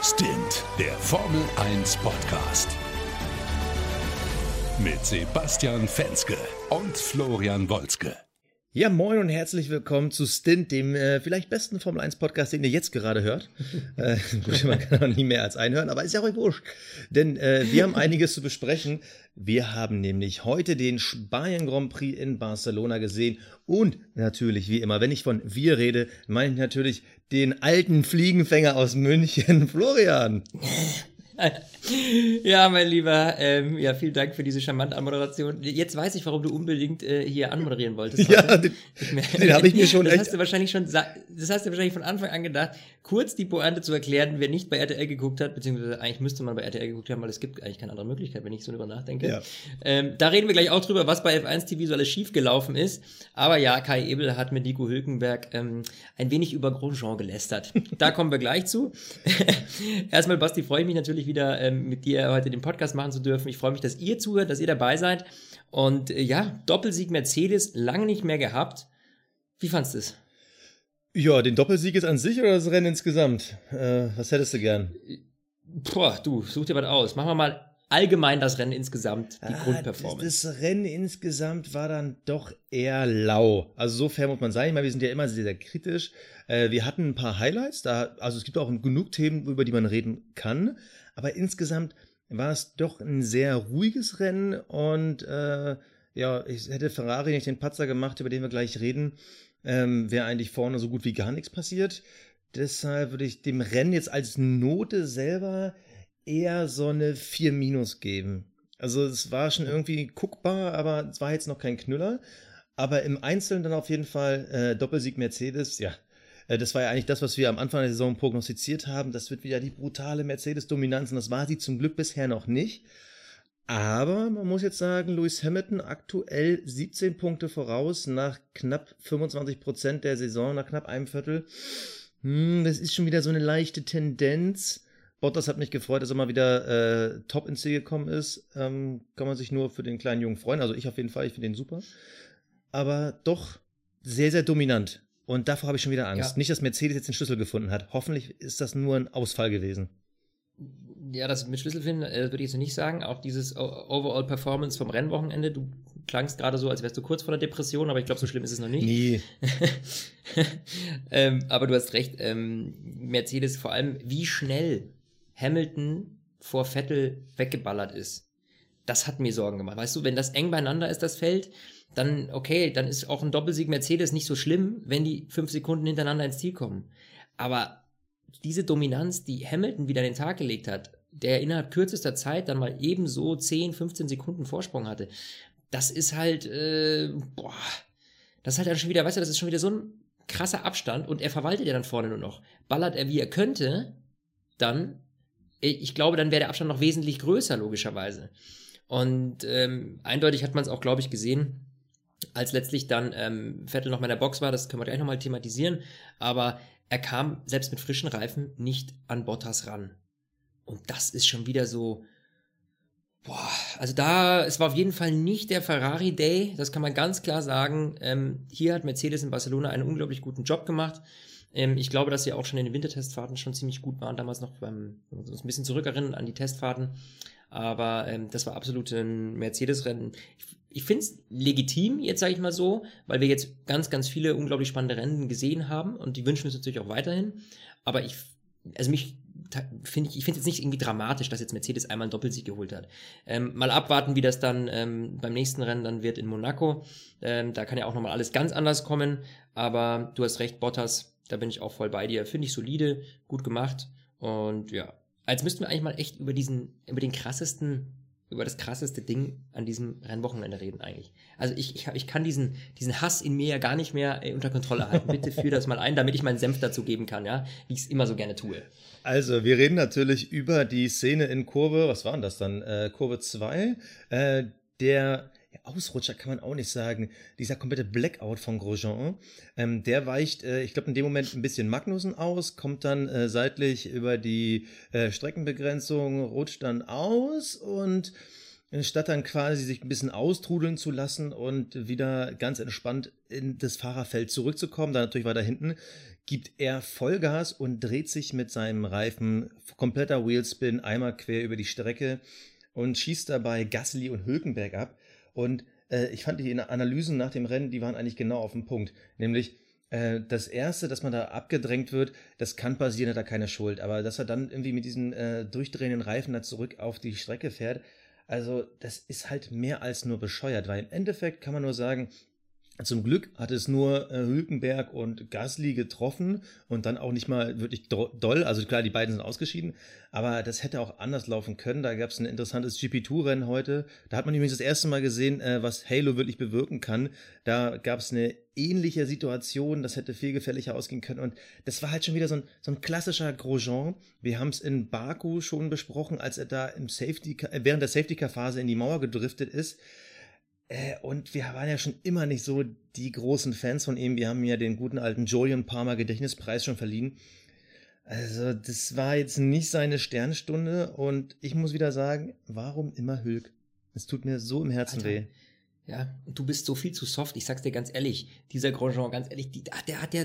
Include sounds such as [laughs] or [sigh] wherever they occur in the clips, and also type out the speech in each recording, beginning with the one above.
Stint, der Formel 1 Podcast. Mit Sebastian Fenske und Florian Wolzke. Ja, moin und herzlich willkommen zu Stint, dem äh, vielleicht besten Formel 1 Podcast, den ihr jetzt gerade hört. [laughs] äh, gut, man kann auch nie mehr als einhören, aber ist ja auch wurscht. Denn äh, wir haben einiges zu besprechen. Wir haben nämlich heute den Spanien Grand Prix in Barcelona gesehen und natürlich, wie immer, wenn ich von wir rede, meine ich natürlich den alten Fliegenfänger aus München, [laughs] Florian. [laughs] [laughs] Ja, mein Lieber, ähm, ja, vielen Dank für diese charmante Anmoderation. Jetzt weiß ich, warum du unbedingt äh, hier anmoderieren wolltest. Ja, den, den habe ich mir schon das echt. hast du wahrscheinlich schon, das hast du wahrscheinlich von Anfang an gedacht, kurz die Pointe zu erklären, wer nicht bei RTL geguckt hat, beziehungsweise eigentlich müsste man bei RTL geguckt haben, weil es gibt eigentlich keine andere Möglichkeit, wenn ich so drüber nachdenke. Ja. Ähm, da reden wir gleich auch drüber, was bei F1 TV so alles schiefgelaufen ist. Aber ja, Kai Ebel hat mit Nico Hülkenberg ähm, ein wenig über Grosjean gelästert. Da kommen wir gleich zu. [laughs] Erstmal, Basti, freue ich mich natürlich wieder ähm, mit dir heute den Podcast machen zu dürfen. Ich freue mich, dass ihr zuhört, dass ihr dabei seid. Und äh, ja, Doppelsieg Mercedes, lange nicht mehr gehabt. Wie fandest du es? Ja, den Doppelsieg ist an sich oder das Rennen insgesamt? Äh, was hättest du gern? Boah, du, such dir was aus. Machen wir mal allgemein das Rennen insgesamt, die Ah, Grundperformance. Das, das Rennen insgesamt war dann doch eher lau. Also so fair muss man sein. Ich meine, wir sind ja immer sehr, sehr kritisch. Äh, wir hatten ein paar Highlights. Da, also es gibt auch genug Themen, über die man reden kann. Aber insgesamt war es doch ein sehr ruhiges Rennen und äh, ja, ich hätte Ferrari nicht den Patzer gemacht, über den wir gleich reden, ähm, wäre eigentlich vorne so gut wie gar nichts passiert. Deshalb würde ich dem Rennen jetzt als Note selber eher so eine 4 minus geben. Also es war schon irgendwie guckbar, aber es war jetzt noch kein Knüller. Aber im Einzelnen dann auf jeden Fall äh, Doppelsieg Mercedes, ja. Äh, Das war ja eigentlich das, was wir am Anfang der Saison prognostiziert haben. Das wird wieder die brutale Mercedes-Dominanz und das war sie zum Glück bisher noch nicht. Aber man muss jetzt sagen, Lewis Hamilton aktuell 17 Punkte voraus nach knapp 25 Prozent der Saison, nach knapp einem Viertel. Hm, das ist schon wieder so eine leichte Tendenz. Bottas hat mich gefreut, dass er mal wieder äh, top ins Ziel gekommen ist. Ähm, kann man sich nur für den kleinen Jungen freuen. Also ich auf jeden Fall, ich finde den super. Aber doch sehr, sehr dominant. Und davor habe ich schon wieder Angst. Ja. Nicht, dass Mercedes jetzt den Schlüssel gefunden hat. Hoffentlich ist das nur ein Ausfall gewesen. Ja, das mit Schlüssel finden äh, würde ich jetzt nicht sagen. Auch dieses Overall Performance vom Rennwochenende. Du klangst gerade so, als wärst du kurz vor der Depression, aber ich glaube, so schlimm ist es noch nicht. Nee. [laughs] ähm, aber du hast recht. Ähm, Mercedes vor allem, wie schnell Hamilton vor Vettel weggeballert ist. Das hat mir Sorgen gemacht. Weißt du, wenn das eng beieinander ist, das Feld, dann, okay, dann ist auch ein Doppelsieg Mercedes nicht so schlimm, wenn die fünf Sekunden hintereinander ins Ziel kommen. Aber diese Dominanz, die Hamilton wieder an den Tag gelegt hat, der innerhalb kürzester Zeit dann mal ebenso 10, 15 Sekunden Vorsprung hatte, das ist halt, äh, boah, das ist halt dann schon wieder, weißt du, das ist schon wieder so ein krasser Abstand und er verwaltet ja dann vorne nur noch. Ballert er wie er könnte, dann, äh, ich glaube, dann wäre der Abstand noch wesentlich größer, logischerweise. Und ähm, eindeutig hat man es auch, glaube ich, gesehen, als letztlich dann ähm, Vettel noch mal in der Box war, das können wir gleich nochmal thematisieren, aber er kam selbst mit frischen Reifen nicht an Bottas ran. Und das ist schon wieder so, boah, also da, es war auf jeden Fall nicht der Ferrari Day, das kann man ganz klar sagen. Ähm, hier hat Mercedes in Barcelona einen unglaublich guten Job gemacht. Ähm, ich glaube, dass sie auch schon in den Wintertestfahrten schon ziemlich gut waren, damals noch beim, wenn wir uns ein bisschen zurückerinnern an die Testfahrten. Aber ähm, das war absolut ein Mercedes-Rennen. Ich, ich finde es legitim, jetzt sage ich mal so, weil wir jetzt ganz, ganz viele unglaublich spannende Rennen gesehen haben und die wünschen wir uns natürlich auch weiterhin. Aber ich, also mich finde ich, ich finde es jetzt nicht irgendwie dramatisch, dass jetzt Mercedes einmal einen Doppelsieg geholt hat. Ähm, mal abwarten, wie das dann ähm, beim nächsten Rennen dann wird in Monaco. Ähm, da kann ja auch nochmal alles ganz anders kommen. Aber du hast recht, Bottas, da bin ich auch voll bei dir. Finde ich solide, gut gemacht. Und ja, als müssten wir eigentlich mal echt über diesen, über den krassesten, über das krasseste Ding an diesem Rennwochenende reden eigentlich. Also ich, ich, ich kann diesen, diesen Hass in mir ja gar nicht mehr äh, unter Kontrolle halten. Bitte führ das mal ein, damit ich meinen Senf dazu geben kann, ja, wie ich es immer so gerne tue. Also, wir reden natürlich über die Szene in Kurve, was war denn das dann? Äh, Kurve 2. Äh, der Ausrutscher kann man auch nicht sagen. Dieser komplette Blackout von Grosjean, ähm, der weicht, äh, ich glaube, in dem Moment ein bisschen Magnussen aus, kommt dann äh, seitlich über die äh, Streckenbegrenzung, rutscht dann aus und statt dann quasi sich ein bisschen austrudeln zu lassen und wieder ganz entspannt in das Fahrerfeld zurückzukommen, dann natürlich weiter hinten, gibt er Vollgas und dreht sich mit seinem Reifen kompletter Wheelspin einmal quer über die Strecke und schießt dabei Gasly und Hülkenberg ab. Und äh, ich fand die Analysen nach dem Rennen, die waren eigentlich genau auf den Punkt. Nämlich, äh, das erste, dass man da abgedrängt wird, das kann passieren, hat er keine Schuld. Aber dass er dann irgendwie mit diesen äh, durchdrehenden Reifen da zurück auf die Strecke fährt, also das ist halt mehr als nur bescheuert, weil im Endeffekt kann man nur sagen, zum Glück hat es nur äh, Hülkenberg und Gasly getroffen und dann auch nicht mal wirklich doll. Also klar, die beiden sind ausgeschieden, aber das hätte auch anders laufen können. Da gab es ein interessantes GP2-Rennen heute. Da hat man übrigens das erste Mal gesehen, äh, was Halo wirklich bewirken kann. Da gab es eine ähnliche Situation, das hätte viel gefährlicher ausgehen können. Und das war halt schon wieder so ein, so ein klassischer Grosjean. Wir haben es in Baku schon besprochen, als er da im Safety, äh, während der Safety-Car-Phase in die Mauer gedriftet ist äh, und wir waren ja schon immer nicht so die großen Fans von ihm. Wir haben ja den guten alten Julian Palmer Gedächtnispreis schon verliehen. Also, das war jetzt nicht seine Sternstunde und ich muss wieder sagen, warum immer Hülk? Es tut mir so im Herzen Alter. weh. Ja, du bist so viel zu soft. Ich sag's dir ganz ehrlich. Dieser Grosjean, ganz ehrlich, die, der hat ja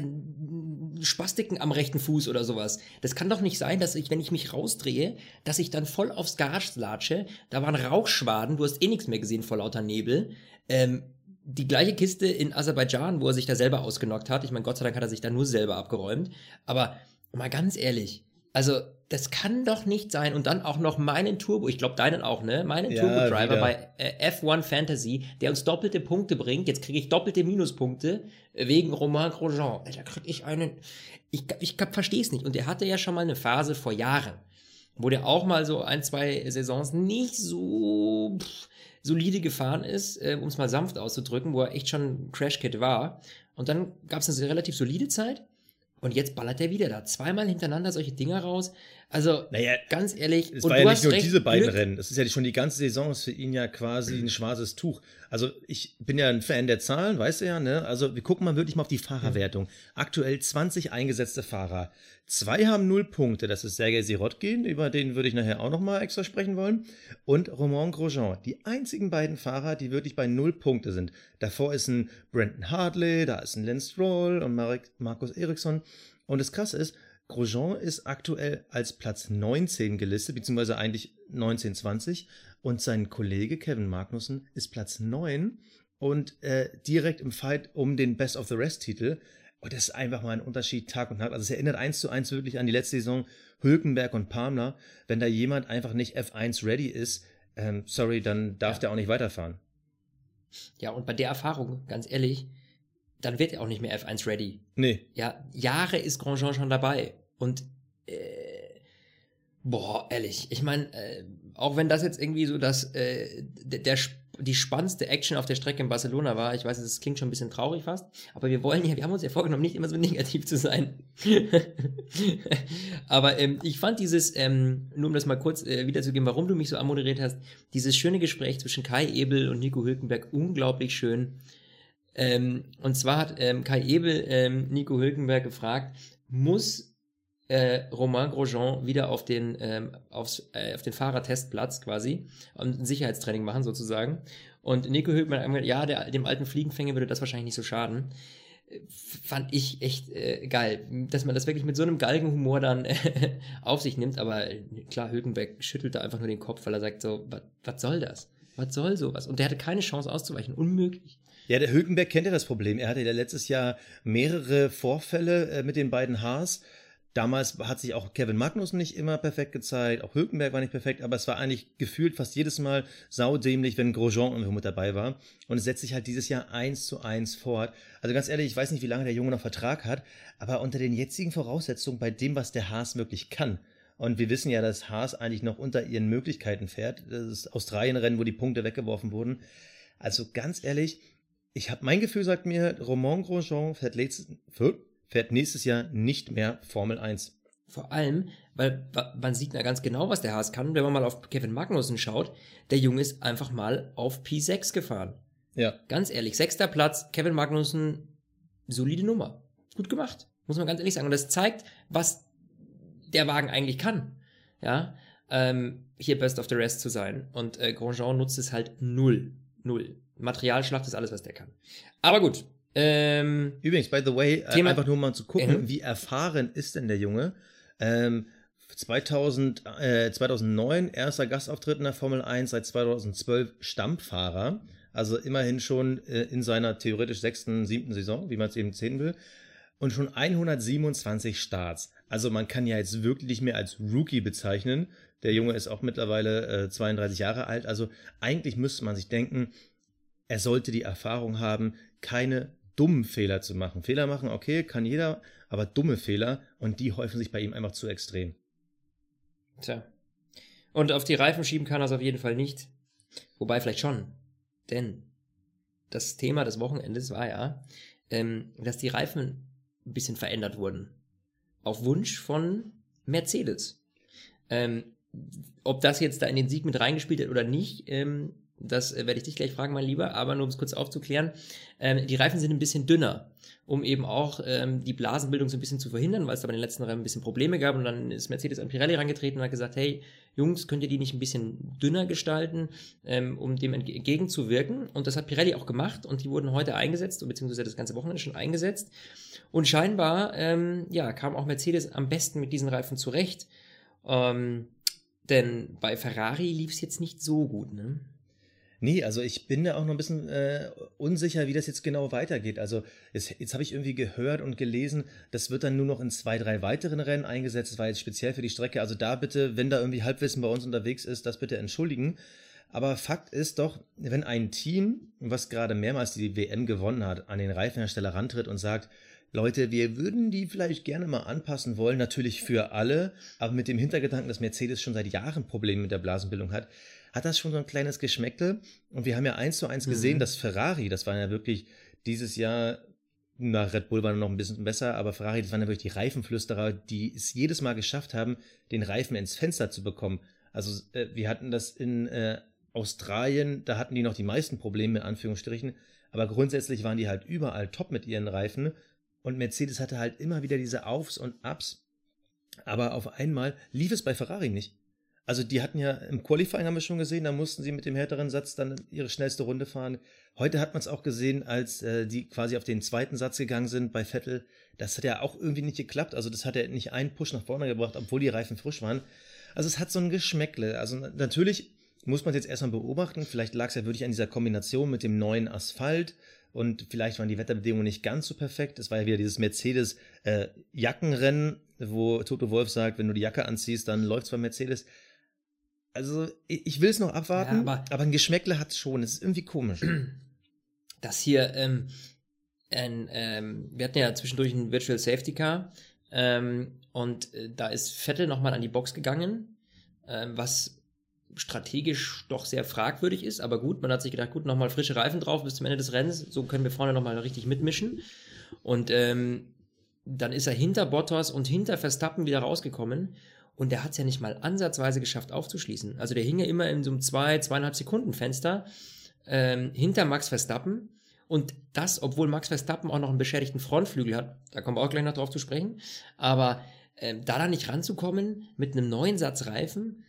Spastiken am rechten Fuß oder sowas. Das kann doch nicht sein, dass ich, wenn ich mich rausdrehe, dass ich dann voll aufs Garage latsche. Da waren Rauchschwaden, du hast eh nichts mehr gesehen vor lauter Nebel. Ähm, die gleiche Kiste in Aserbaidschan, wo er sich da selber ausgenockt hat. Ich meine, Gott sei Dank hat er sich da nur selber abgeräumt. Aber mal ganz ehrlich, also das kann doch nicht sein. Und dann auch noch meinen Turbo, ich glaube deinen auch, ne? Meinen ja, Turbo-Driver bei äh, F1 Fantasy, der uns doppelte Punkte bringt. Jetzt kriege ich doppelte Minuspunkte wegen Romain Grosjean. Da kriege ich einen. Ich, ich verstehe es nicht. Und er hatte ja schon mal eine Phase vor Jahren, wo der auch mal so ein, zwei Saisons nicht so pff, solide gefahren ist, äh, um es mal sanft auszudrücken, wo er echt schon Crash-Kit war. Und dann gab es eine relativ solide Zeit. Und jetzt ballert er wieder da zweimal hintereinander solche Dinger raus. Also, naja, ganz ehrlich. Es war ja nicht nur diese beiden Glück. Rennen. Es ist ja schon die ganze Saison ist für ihn ja quasi ein schwarzes Tuch. Also, ich bin ja ein Fan der Zahlen, weißt du ja, ne? Also, wir gucken mal wirklich mal auf die Fahrerwertung. Aktuell 20 eingesetzte Fahrer. Zwei haben null Punkte. Das ist Sergei Sirotkin, über den würde ich nachher auch nochmal extra sprechen wollen. Und Romain Grosjean. Die einzigen beiden Fahrer, die wirklich bei null Punkte sind. Davor ist ein Brandon Hartley, da ist ein Lance Stroll und Marek, Markus Eriksson. Und das Krasse ist, Grosjean ist aktuell als Platz 19 gelistet, beziehungsweise eigentlich 1920. Und sein Kollege Kevin Magnussen ist Platz 9 und äh, direkt im Fight um den Best of the Rest-Titel. Und das ist einfach mal ein Unterschied Tag und Nacht. Also es erinnert eins zu eins wirklich an die letzte Saison Hülkenberg und Palmer. Wenn da jemand einfach nicht F1 ready ist, ähm, sorry, dann darf ja. der auch nicht weiterfahren. Ja, und bei der Erfahrung, ganz ehrlich, dann wird er auch nicht mehr F1 ready. Nee. Ja, Jahre ist Grosjean schon dabei. Und äh, boah, ehrlich, ich meine, äh, auch wenn das jetzt irgendwie so das, äh, der, der die spannendste Action auf der Strecke in Barcelona war. Ich weiß, es klingt schon ein bisschen traurig fast, aber wir wollen ja, wir haben uns ja vorgenommen, nicht immer so [laughs] negativ zu sein. [laughs] aber ähm, ich fand dieses, ähm, nur um das mal kurz äh, wiederzugeben, warum du mich so amoderiert hast, dieses schöne Gespräch zwischen Kai Ebel und Nico Hülkenberg unglaublich schön. Ähm, und zwar hat ähm, Kai Ebel ähm, Nico Hülkenberg gefragt, muss äh, Romain Grosjean wieder auf den, ähm, aufs, äh, auf den Fahrertestplatz quasi und ein Sicherheitstraining machen sozusagen. Und Nico Hülkenberg hat gesagt, ja, der, dem alten Fliegenfänger würde das wahrscheinlich nicht so schaden. Äh, fand ich echt äh, geil, dass man das wirklich mit so einem Galgenhumor dann [laughs] auf sich nimmt. Aber äh, klar, Hülkenberg schüttelt da einfach nur den Kopf, weil er sagt so, was soll das? Was soll sowas? Und der hatte keine Chance auszuweichen, unmöglich. Ja, der Hülkenberg kennt ja das Problem. Er hatte ja letztes Jahr mehrere Vorfälle äh, mit den beiden Haars. Damals hat sich auch Kevin Magnus nicht immer perfekt gezeigt, auch Hülkenberg war nicht perfekt, aber es war eigentlich gefühlt fast jedes Mal saudämlich, wenn Grosjean irgendwo mit dabei war. Und es setzt sich halt dieses Jahr eins zu eins fort. Also ganz ehrlich, ich weiß nicht, wie lange der Junge noch Vertrag hat, aber unter den jetzigen Voraussetzungen, bei dem, was der Haas wirklich kann, und wir wissen ja, dass Haas eigentlich noch unter ihren Möglichkeiten fährt, das ist Australien-Rennen, wo die Punkte weggeworfen wurden. Also ganz ehrlich, ich habe mein Gefühl sagt mir, Romain Grosjean fährt, letzten, fährt nächstes Jahr nicht mehr Formel 1. Vor allem, weil man sieht ja ganz genau, was der Haas kann. Wenn man mal auf Kevin Magnussen schaut, der Junge ist einfach mal auf P6 gefahren. Ja. Ganz ehrlich, sechster Platz, Kevin Magnussen, solide Nummer. Gut gemacht, muss man ganz ehrlich sagen. Und das zeigt, was der Wagen eigentlich kann. Ja, ähm, hier Best of the Rest zu sein. Und äh, Grosjean nutzt es halt null. Null. Materialschlacht ist alles, was der kann. Aber gut. Ähm, Übrigens, by the way, äh, Thema- einfach nur mal zu gucken, Mhm. wie erfahren ist denn der Junge? Ähm, 2000, äh, 2009 erster Gastauftritt in der Formel 1, seit 2012 Stammfahrer. Also immerhin schon äh, in seiner theoretisch sechsten, siebten Saison, wie man es eben sehen will. Und schon 127 Starts. Also man kann ja jetzt wirklich nicht mehr als Rookie bezeichnen. Der Junge ist auch mittlerweile äh, 32 Jahre alt. Also eigentlich müsste man sich denken, er sollte die Erfahrung haben, keine dummen Fehler zu machen. Fehler machen, okay, kann jeder, aber dumme Fehler und die häufen sich bei ihm einfach zu extrem. Tja. Und auf die Reifen schieben kann er es auf jeden Fall nicht. Wobei vielleicht schon. Denn das Thema des Wochenendes war ja, ähm, dass die Reifen ein bisschen verändert wurden. Auf Wunsch von Mercedes. Ähm, ob das jetzt da in den Sieg mit reingespielt hat oder nicht, ähm, das äh, werde ich dich gleich fragen, mein Lieber. Aber nur um es kurz aufzuklären, ähm, die Reifen sind ein bisschen dünner, um eben auch ähm, die Blasenbildung so ein bisschen zu verhindern, weil es da bei den letzten Rennen ein bisschen Probleme gab. Und dann ist Mercedes an Pirelli rangetreten und hat gesagt, hey, Jungs, könnt ihr die nicht ein bisschen dünner gestalten, ähm, um dem entge- entgegenzuwirken? Und das hat Pirelli auch gemacht und die wurden heute eingesetzt, beziehungsweise das ganze Wochenende schon eingesetzt. Und scheinbar, ähm, ja, kam auch Mercedes am besten mit diesen Reifen zurecht. Ähm, denn bei Ferrari lief es jetzt nicht so gut, ne? Nee, also ich bin da auch noch ein bisschen äh, unsicher, wie das jetzt genau weitergeht. Also jetzt, jetzt habe ich irgendwie gehört und gelesen, das wird dann nur noch in zwei, drei weiteren Rennen eingesetzt. Das war jetzt speziell für die Strecke. Also da bitte, wenn da irgendwie Halbwissen bei uns unterwegs ist, das bitte entschuldigen. Aber Fakt ist doch, wenn ein Team, was gerade mehrmals die WM gewonnen hat, an den Reifenhersteller rantritt und sagt, Leute, wir würden die vielleicht gerne mal anpassen wollen, natürlich für alle, aber mit dem Hintergedanken, dass Mercedes schon seit Jahren Probleme mit der Blasenbildung hat, hat das schon so ein kleines Geschmäckle. Und wir haben ja eins zu eins gesehen, Mhm. dass Ferrari, das war ja wirklich dieses Jahr, na, Red Bull war noch ein bisschen besser, aber Ferrari, das waren ja wirklich die Reifenflüsterer, die es jedes Mal geschafft haben, den Reifen ins Fenster zu bekommen. Also äh, wir hatten das in äh, Australien, da hatten die noch die meisten Probleme, in Anführungsstrichen, aber grundsätzlich waren die halt überall top mit ihren Reifen und Mercedes hatte halt immer wieder diese Aufs und Ups, aber auf einmal lief es bei Ferrari nicht. Also die hatten ja im Qualifying haben wir schon gesehen, da mussten sie mit dem härteren Satz dann ihre schnellste Runde fahren. Heute hat man es auch gesehen, als äh, die quasi auf den zweiten Satz gegangen sind bei Vettel. Das hat ja auch irgendwie nicht geklappt. Also das hat ja nicht einen Push nach vorne gebracht, obwohl die Reifen frisch waren. Also es hat so ein Geschmäckle. Also na- natürlich muss man es jetzt erstmal beobachten. Vielleicht lag es ja wirklich an dieser Kombination mit dem neuen Asphalt und vielleicht waren die Wetterbedingungen nicht ganz so perfekt. Es war ja wieder dieses Mercedes äh, Jackenrennen, wo Toto Wolf sagt, wenn du die Jacke anziehst, dann läuft's bei Mercedes. Also ich, will es noch abwarten, Ja, aber, aber- ein Geschmäckle hat es schon. Es ist irgendwie komisch. [clears throat] dass hier, ähm, ein, ähm, wir hatten ja zwischendurch ein Virtual Safety Car ähm, und äh, da ist Vettel nochmal an die Box gegangen, ähm, was strategisch doch sehr fragwürdig ist, aber gut, man hat sich gedacht, gut, nochmal frische Reifen drauf bis zum Ende des Rennens, so können wir vorne nochmal richtig mitmischen und ähm, dann ist er hinter Bottas und hinter Verstappen wieder rausgekommen und der hat es ja nicht mal ansatzweise geschafft aufzuschließen. Also der hing ja immer in so einem zwei, zweieinhalb Sekunden Fenster ähm, hinter Max Verstappen. Und das, obwohl Max Verstappen auch noch einen beschädigten Frontflügel hat, da kommen wir auch gleich noch drauf zu sprechen. Aber ähm, da dann nicht ranzukommen mit einem neuen Satz Reifen,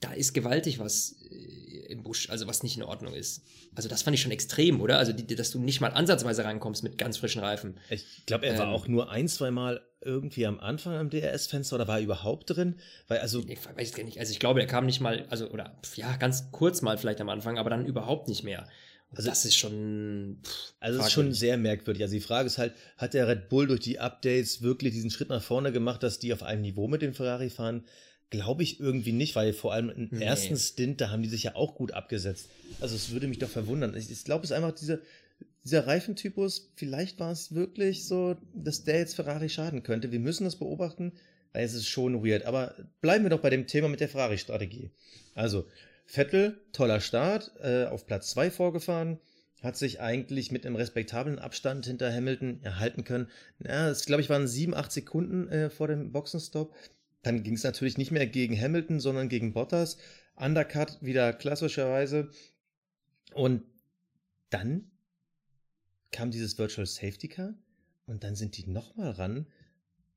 da ist gewaltig was äh, im Busch, also was nicht in Ordnung ist. Also das fand ich schon extrem, oder? Also, die, dass du nicht mal ansatzweise rankommst mit ganz frischen Reifen. Ich glaube, er war Ähm. auch nur ein, zwei Mal irgendwie am Anfang am DRS-Fenster oder war er überhaupt drin? Weil also Ich weiß gar nicht. Also ich glaube, er kam nicht mal, also, oder ja, ganz kurz mal vielleicht am Anfang, aber dann überhaupt nicht mehr. Also- Also das ist schon. Pff, Also es ist schon sehr merkwürdig. Also die Frage ist halt, hat der Red Bull durch die Updates wirklich diesen Schritt nach vorne gemacht, dass die auf einem Niveau mit dem Ferrari fahren? Glaube ich irgendwie nicht, weil vor allem im Nee. ersten Stint, da haben die sich ja auch gut abgesetzt. Also es würde mich doch verwundern. Ich, ich glaube, es ist einfach diese, dieser Reifentypus, vielleicht war es wirklich so, dass der jetzt Ferrari schaden könnte. Wir müssen das beobachten, weil es ist schon weird. Aber bleiben wir doch bei dem Thema mit der Ferrari-Strategie. Also, Vettel, toller Start, äh, auf Platz 2 vorgefahren, hat sich eigentlich mit einem respektablen Abstand hinter Hamilton erhalten können. Ja, das glaube ich waren 7, 8 Sekunden äh, vor dem Boxenstopp. Dann ging es natürlich nicht mehr gegen Hamilton, sondern gegen Bottas. Undercut wieder klassischerweise. Und dann kam dieses Virtual Safety Car und dann sind die nochmal ran.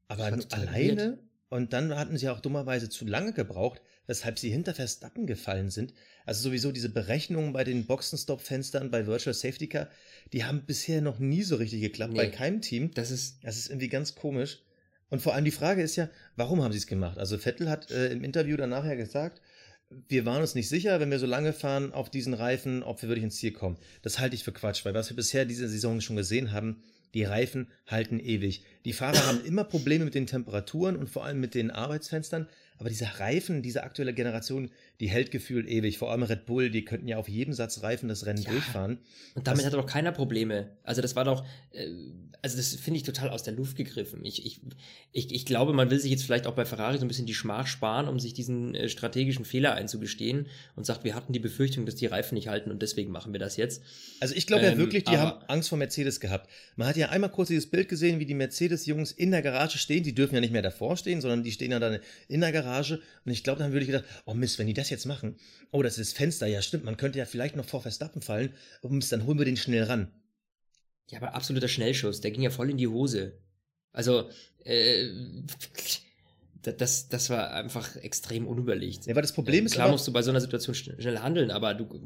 Aber alleine, Und dann hatten sie auch dummerweise zu lange gebraucht, weshalb sie hinter Verstappen gefallen sind. Also sowieso diese Berechnungen bei den Boxenstopp-Fenstern bei Virtual Safety Car, die haben bisher noch nie so richtig geklappt Nee. bei keinem Team. Das ist, Das ist irgendwie ganz komisch. Und vor allem die Frage ist ja, warum haben sie es gemacht? Also Vettel hat äh, im Interview danach ja gesagt, wir waren uns nicht sicher, wenn wir so lange fahren auf diesen Reifen, ob wir wirklich ins Ziel kommen. Das halte ich für Quatsch, weil was wir bisher diese Saison schon gesehen haben, die Reifen halten ewig. Die Fahrer haben immer Probleme mit den Temperaturen und vor allem mit den Arbeitsfenstern, aber diese Reifen, diese aktuelle Generation, die hält gefühlt ewig. Vor allem Red Bull, die könnten ja auf jedem Satz Reifen das Rennen Ja. durchfahren. und damit Das- hatte doch keiner Probleme. Also das war doch, äh, also das finde ich total aus der Luft gegriffen. Ich, ich, ich, ich glaube, man will sich jetzt vielleicht auch bei Ferrari so ein bisschen die Schmach sparen, um sich diesen äh, strategischen Fehler einzugestehen und sagt, wir hatten die Befürchtung, dass die Reifen nicht halten und deswegen machen wir das jetzt. Also ich glaube ja Ähm, wirklich, die haben Angst vor Mercedes gehabt. Man hat ja einmal kurz dieses Bild gesehen, wie die Mercedes-Jungs in der Garage stehen. Die dürfen ja nicht mehr davor stehen, sondern die stehen ja dann in der Garage. Und ich glaube, dann würde ich gedacht, oh Mist, wenn die das jetzt machen. Oh, das ist das Fenster. Ja, stimmt. Man könnte ja vielleicht noch vor Verstappen fallen. Oh Mist, dann holen wir den schnell ran. Ja, aber absoluter Schnellschuss, der ging ja voll in die Hose. Also, äh, [laughs] da- das, das war einfach extrem unüberlegt. Ja, aber das Problem ist Klar aber, musst du bei so einer Situation schn- schnell handeln, aber du,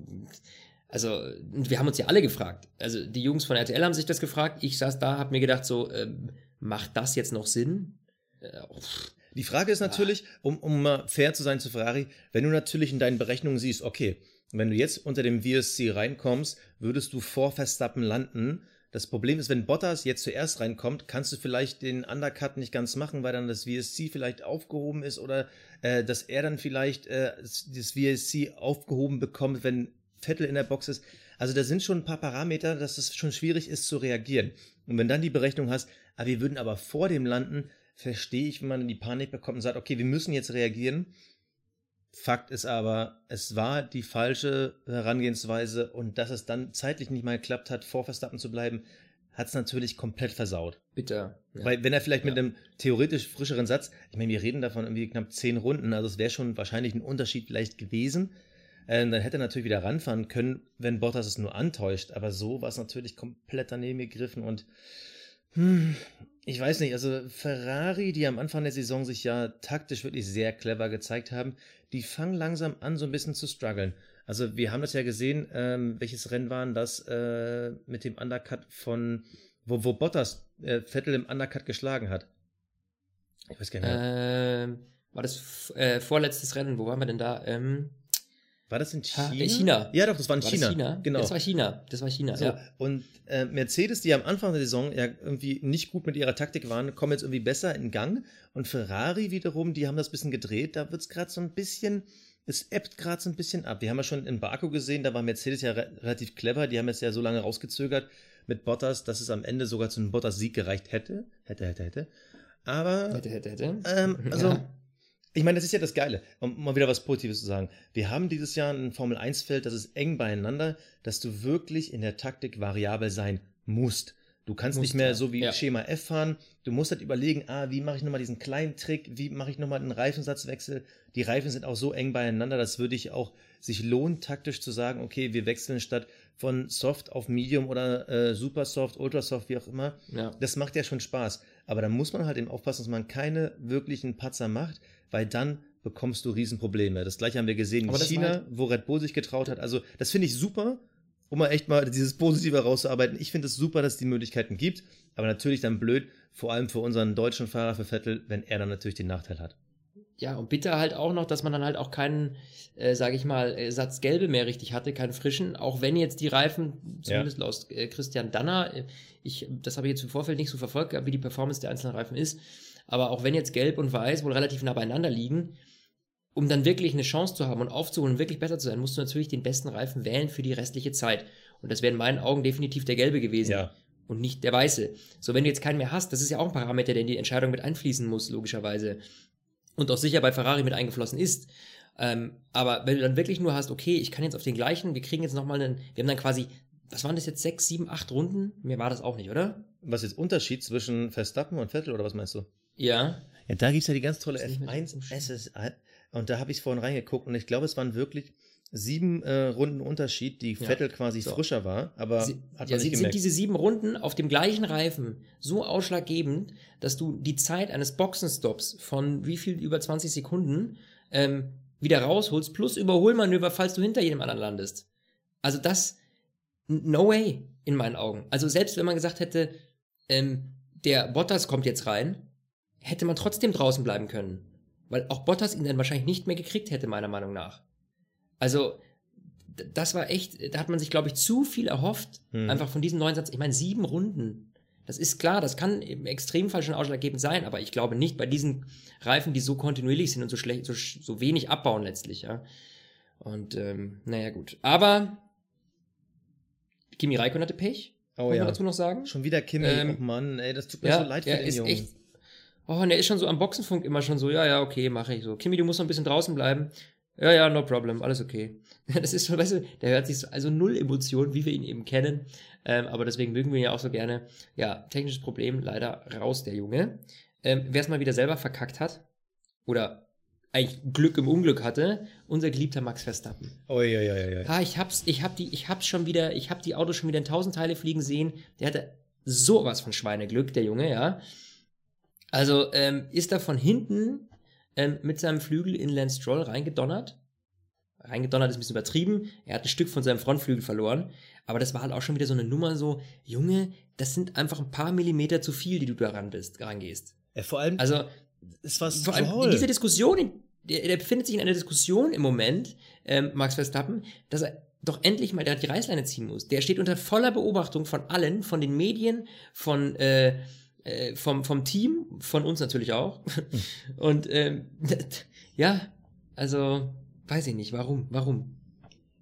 also, wir haben uns ja alle gefragt. Also, die Jungs von RTL haben sich das gefragt. Ich saß da, hab mir gedacht, so, ähm, macht das jetzt noch Sinn? Äh, pff, Die Frage ist natürlich, um, um mal fair zu sein zu Ferrari, wenn du natürlich in deinen Berechnungen siehst, okay, wenn du jetzt unter dem VSC reinkommst, würdest du vor Verstappen landen. Das Problem ist, wenn Bottas jetzt zuerst reinkommt, kannst du vielleicht den Undercut nicht ganz machen, weil dann das VSC vielleicht aufgehoben ist oder äh, dass er dann vielleicht äh, das das VSC aufgehoben bekommt, wenn Vettel in der Box ist. Also da sind schon ein paar Parameter, dass es schon schwierig ist zu reagieren. Und wenn dann die Berechnung hast, ah, wir würden aber vor dem landen, verstehe ich, wenn man in die Panik bekommt und sagt, okay, wir müssen jetzt reagieren. Fakt ist aber, es war die falsche Herangehensweise und dass es dann zeitlich nicht mal geklappt hat, vor Verstappen zu bleiben, hat es natürlich komplett versaut. bitter. Ja. Weil wenn er vielleicht mit Ja. einem theoretisch frischeren Satz, ich meine, wir reden davon irgendwie knapp zehn Runden, also es wäre schon wahrscheinlich ein Unterschied vielleicht gewesen. Ähm, dann hätte er natürlich wieder ranfahren können, wenn Bottas es nur antäuscht. Aber so war es natürlich komplett daneben gegriffen und hm, ich weiß nicht, also Ferrari, die am Anfang der Saison sich ja taktisch wirklich sehr clever gezeigt haben, die fangen langsam an, so ein bisschen zu strugglen. Also wir haben das ja gesehen, ähm, welches Rennen waren das äh, mit dem Undercut von, wo, wo Bottas äh, Vettel im Undercut geschlagen hat. Ich weiß gar nicht mehr. Ähm, war das äh, vorletztes Rennen? Wo waren wir denn da? Ähm, War das in Ha, China? äh, China. Ja, doch, das war in war China. das China? Genau. Das war China. Das war China, So, ja. und äh, Mercedes, die am Anfang der Saison ja irgendwie nicht gut mit ihrer Taktik waren, kommen jetzt irgendwie besser in Gang. Und Ferrari wiederum, die haben das bisschen gedreht. Da wird es gerade so ein bisschen, es ebbt gerade so ein bisschen ab. Wir haben ja schon in Baku gesehen, da war Mercedes ja re relativ clever. Die haben es ja so lange rausgezögert mit Bottas, dass es am Ende sogar zu einem Bottas-Sieg gereicht hätte. Hätte, hätte, hätte. Aber Hätte, hätte, hätte. ähm, [laughs] also, Ja. Ich meine, das ist ja das Geile, um mal wieder was Positives zu sagen. Wir haben dieses Jahr ein Formel-1-Feld, das ist eng beieinander, dass du wirklich in der Taktik variabel sein musst. Du kannst Musst, nicht mehr so wie Ja. Schema F fahren. Du musst halt überlegen, ah, wie mache ich nochmal diesen kleinen Trick? Wie mache ich nochmal einen Reifensatzwechsel? Die Reifen sind auch so eng beieinander, dass würde ich auch sich lohnt, taktisch zu sagen, okay, wir wechseln statt von Soft auf Medium oder äh, Super Soft, Ultra Soft, wie auch immer. ja. Das macht ja schon Spaß. Aber da muss man halt eben aufpassen, dass man keine wirklichen Patzer macht, weil dann bekommst du Riesenprobleme. Das gleiche haben wir gesehen in das China, halt- wo Red Bull sich getraut hat. Also, das finde ich super, um mal echt mal dieses Positive rauszuarbeiten. Ich finde es super, dass es die Möglichkeiten gibt, aber natürlich dann blöd, vor allem für unseren deutschen Fahrer, für Vettel, wenn er dann natürlich den Nachteil hat. Ja, und bitter halt auch noch, dass man dann halt auch keinen, äh, sage ich mal, äh, Satz Gelbe mehr richtig hatte, keinen frischen, auch wenn jetzt die Reifen, zumindest laut äh, Christian Danner, äh, ich, das habe ich jetzt im Vorfeld nicht so verfolgt, wie die Performance der einzelnen Reifen ist, aber auch wenn jetzt Gelb und Weiß wohl relativ nah beieinander liegen, um dann wirklich eine Chance zu haben und aufzuholen und wirklich besser zu sein, musst du natürlich den besten Reifen wählen für die restliche Zeit. Und das wäre in meinen Augen definitiv der Gelbe gewesen Ja. und nicht der Weiße. So, wenn du jetzt keinen mehr hast, das ist ja auch ein Parameter, der in die Entscheidung mit einfließen muss, logischerweise. Und auch sicher bei Ferrari mit eingeflossen ist. Ähm, aber wenn du dann wirklich nur hast, okay, ich kann jetzt auf den gleichen, wir kriegen jetzt nochmal einen, wir haben dann quasi, was waren das jetzt, sechs, sieben, acht Runden? Mir war das auch nicht, oder? Was ist Unterschied zwischen Verstappen und Vettel oder was meinst du? Ja. Ja, da gibt es ja die ganz tolle Ist nicht mehr F1 so schlimm. SSI. Und da habe ich vorhin reingeguckt und ich glaube, es waren wirklich sieben äh, Runden Unterschied, die Ja. Vettel quasi So. frischer war, aber Sie, hat ja, man sind, nicht sind gemerkt. diese sieben Runden auf dem gleichen Reifen so ausschlaggebend, dass du die Zeit eines Boxenstops von wie viel über 20 Sekunden ähm, wieder rausholst, plus Überholmanöver, falls du hinter jedem anderen landest. Also das, no way, in meinen Augen. Also selbst wenn man gesagt hätte, ähm, der Bottas kommt jetzt rein, hätte man trotzdem draußen bleiben können. Weil auch Bottas ihn dann wahrscheinlich nicht mehr gekriegt hätte, meiner Meinung nach. Also, das war echt, da hat man sich, glaube ich, zu viel erhofft, Hm. einfach von diesem neuen Satz. Ich meine, sieben Runden. Das ist klar, das kann im Extremfall schon ausschlaggebend sein, aber ich glaube nicht bei diesen Reifen, die so kontinuierlich sind und so schlecht, so, so wenig abbauen letztlich, ja. Und ähm, naja, gut. Aber Kimi Raikkonen hatte Pech, Oh man ja. dazu noch sagen. Schon wieder Kimi, Ähm, oh Mann, ey, das tut mir Ja, so leid für er den ist Jungen. echt. Oh, und er ist schon so am Boxenfunk immer schon so, ja, ja, okay, mache ich so. Kimi, du musst noch ein bisschen draußen bleiben. Ja, ja, no problem, alles okay. [laughs] Das ist schon, weißt du, der hört sich so, also null Emotionen, wie wir ihn eben kennen. Ähm, aber deswegen mögen wir ihn ja auch so gerne. Ja, technisches Problem, leider raus, der Junge. Ähm, Wer es mal wieder selber verkackt hat, oder eigentlich Glück im Unglück hatte, unser geliebter Max Verstappen. Oh ja, ja, ja, ja. Ah, ich hab's, ich hab die, ich hab's schon wieder, ich hab die Autos schon wieder in tausend Teile fliegen sehen. Der hatte sowas von Schweineglück, der Junge, ja. Also ähm, ist da von hinten ähm, mit seinem Flügel in Lance Stroll reingedonnert. Reingedonnert ist ein bisschen übertrieben. Er hat ein Stück von seinem Frontflügel verloren. Aber das war halt auch schon wieder so eine Nummer so, Junge, das sind einfach ein paar Millimeter zu viel, die du da ran bist, rangehst. Ja, vor allem, Also es war vor allem in dieser Diskussion, in, der, der befindet sich in einer Diskussion im Moment, ähm, Max Verstappen, dass er doch endlich mal der die Reißleine ziehen muss. Der steht unter voller Beobachtung von allen, von den Medien, von äh, äh, vom, vom Team, von uns natürlich auch. Und ähm, [laughs] ja, also weiß ich nicht, warum, warum?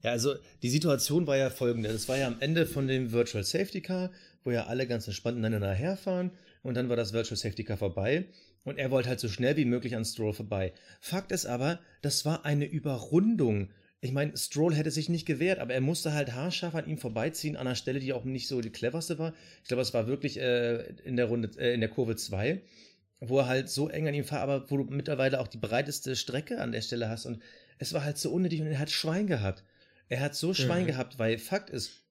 Ja, also die Situation war ja folgende. Das war ja am Ende von dem Virtual Safety Car, wo ja alle ganz entspannt ineinander herfahren und dann war das Virtual Safety Car vorbei und er wollte halt so schnell wie möglich an Stroll vorbei. Fakt ist aber, das war eine Überrundung. Ich meine, Stroll hätte sich nicht gewehrt, aber er musste halt haarscharf an ihm vorbeiziehen, an einer Stelle, die auch nicht so die cleverste war. Ich glaube, es war wirklich äh, in der Runde, äh, in der Kurve 2, wo er halt so eng an ihm war, aber wo du mittlerweile auch die breiteste Strecke an der Stelle hast. Und es war halt so unnötig und er hat Schwein gehabt. Er hat so Schwein Mhm. gehabt, weil Fakt ist,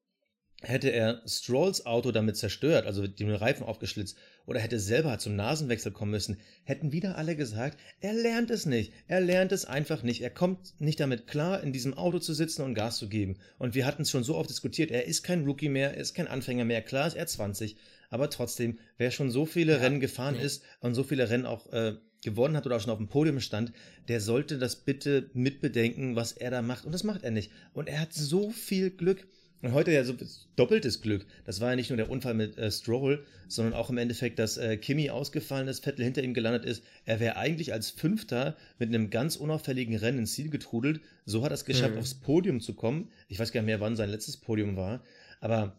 hätte er Strolls Auto damit zerstört, also den Reifen aufgeschlitzt, oder hätte selber zum Nasenwechsel kommen müssen, hätten wieder alle gesagt, er lernt es nicht. Er lernt es einfach nicht. Er kommt nicht damit klar, in diesem Auto zu sitzen und Gas zu geben. Und wir hatten es schon so oft diskutiert, er ist kein Rookie mehr, er ist kein Anfänger mehr. Klar ist er 20, aber trotzdem, wer schon so viele Ja, Rennen gefahren nee. ist und so viele Rennen auch äh, gewonnen hat oder auch schon auf dem Podium stand, der sollte das bitte mitbedenken, was er da macht. Und das macht er nicht. Und er hat so viel Glück. Und heute ja so doppeltes Glück. Das war ja nicht nur der Unfall mit äh, Stroll, sondern auch im Endeffekt, dass äh, Kimi ausgefallen ist, Vettel hinter ihm gelandet ist. Er wäre eigentlich als Fünfter mit einem ganz unauffälligen Rennen ins Ziel getrudelt. So hat er es geschafft, Mhm. aufs Podium zu kommen. Ich weiß gar nicht mehr, wann sein letztes Podium war. Aber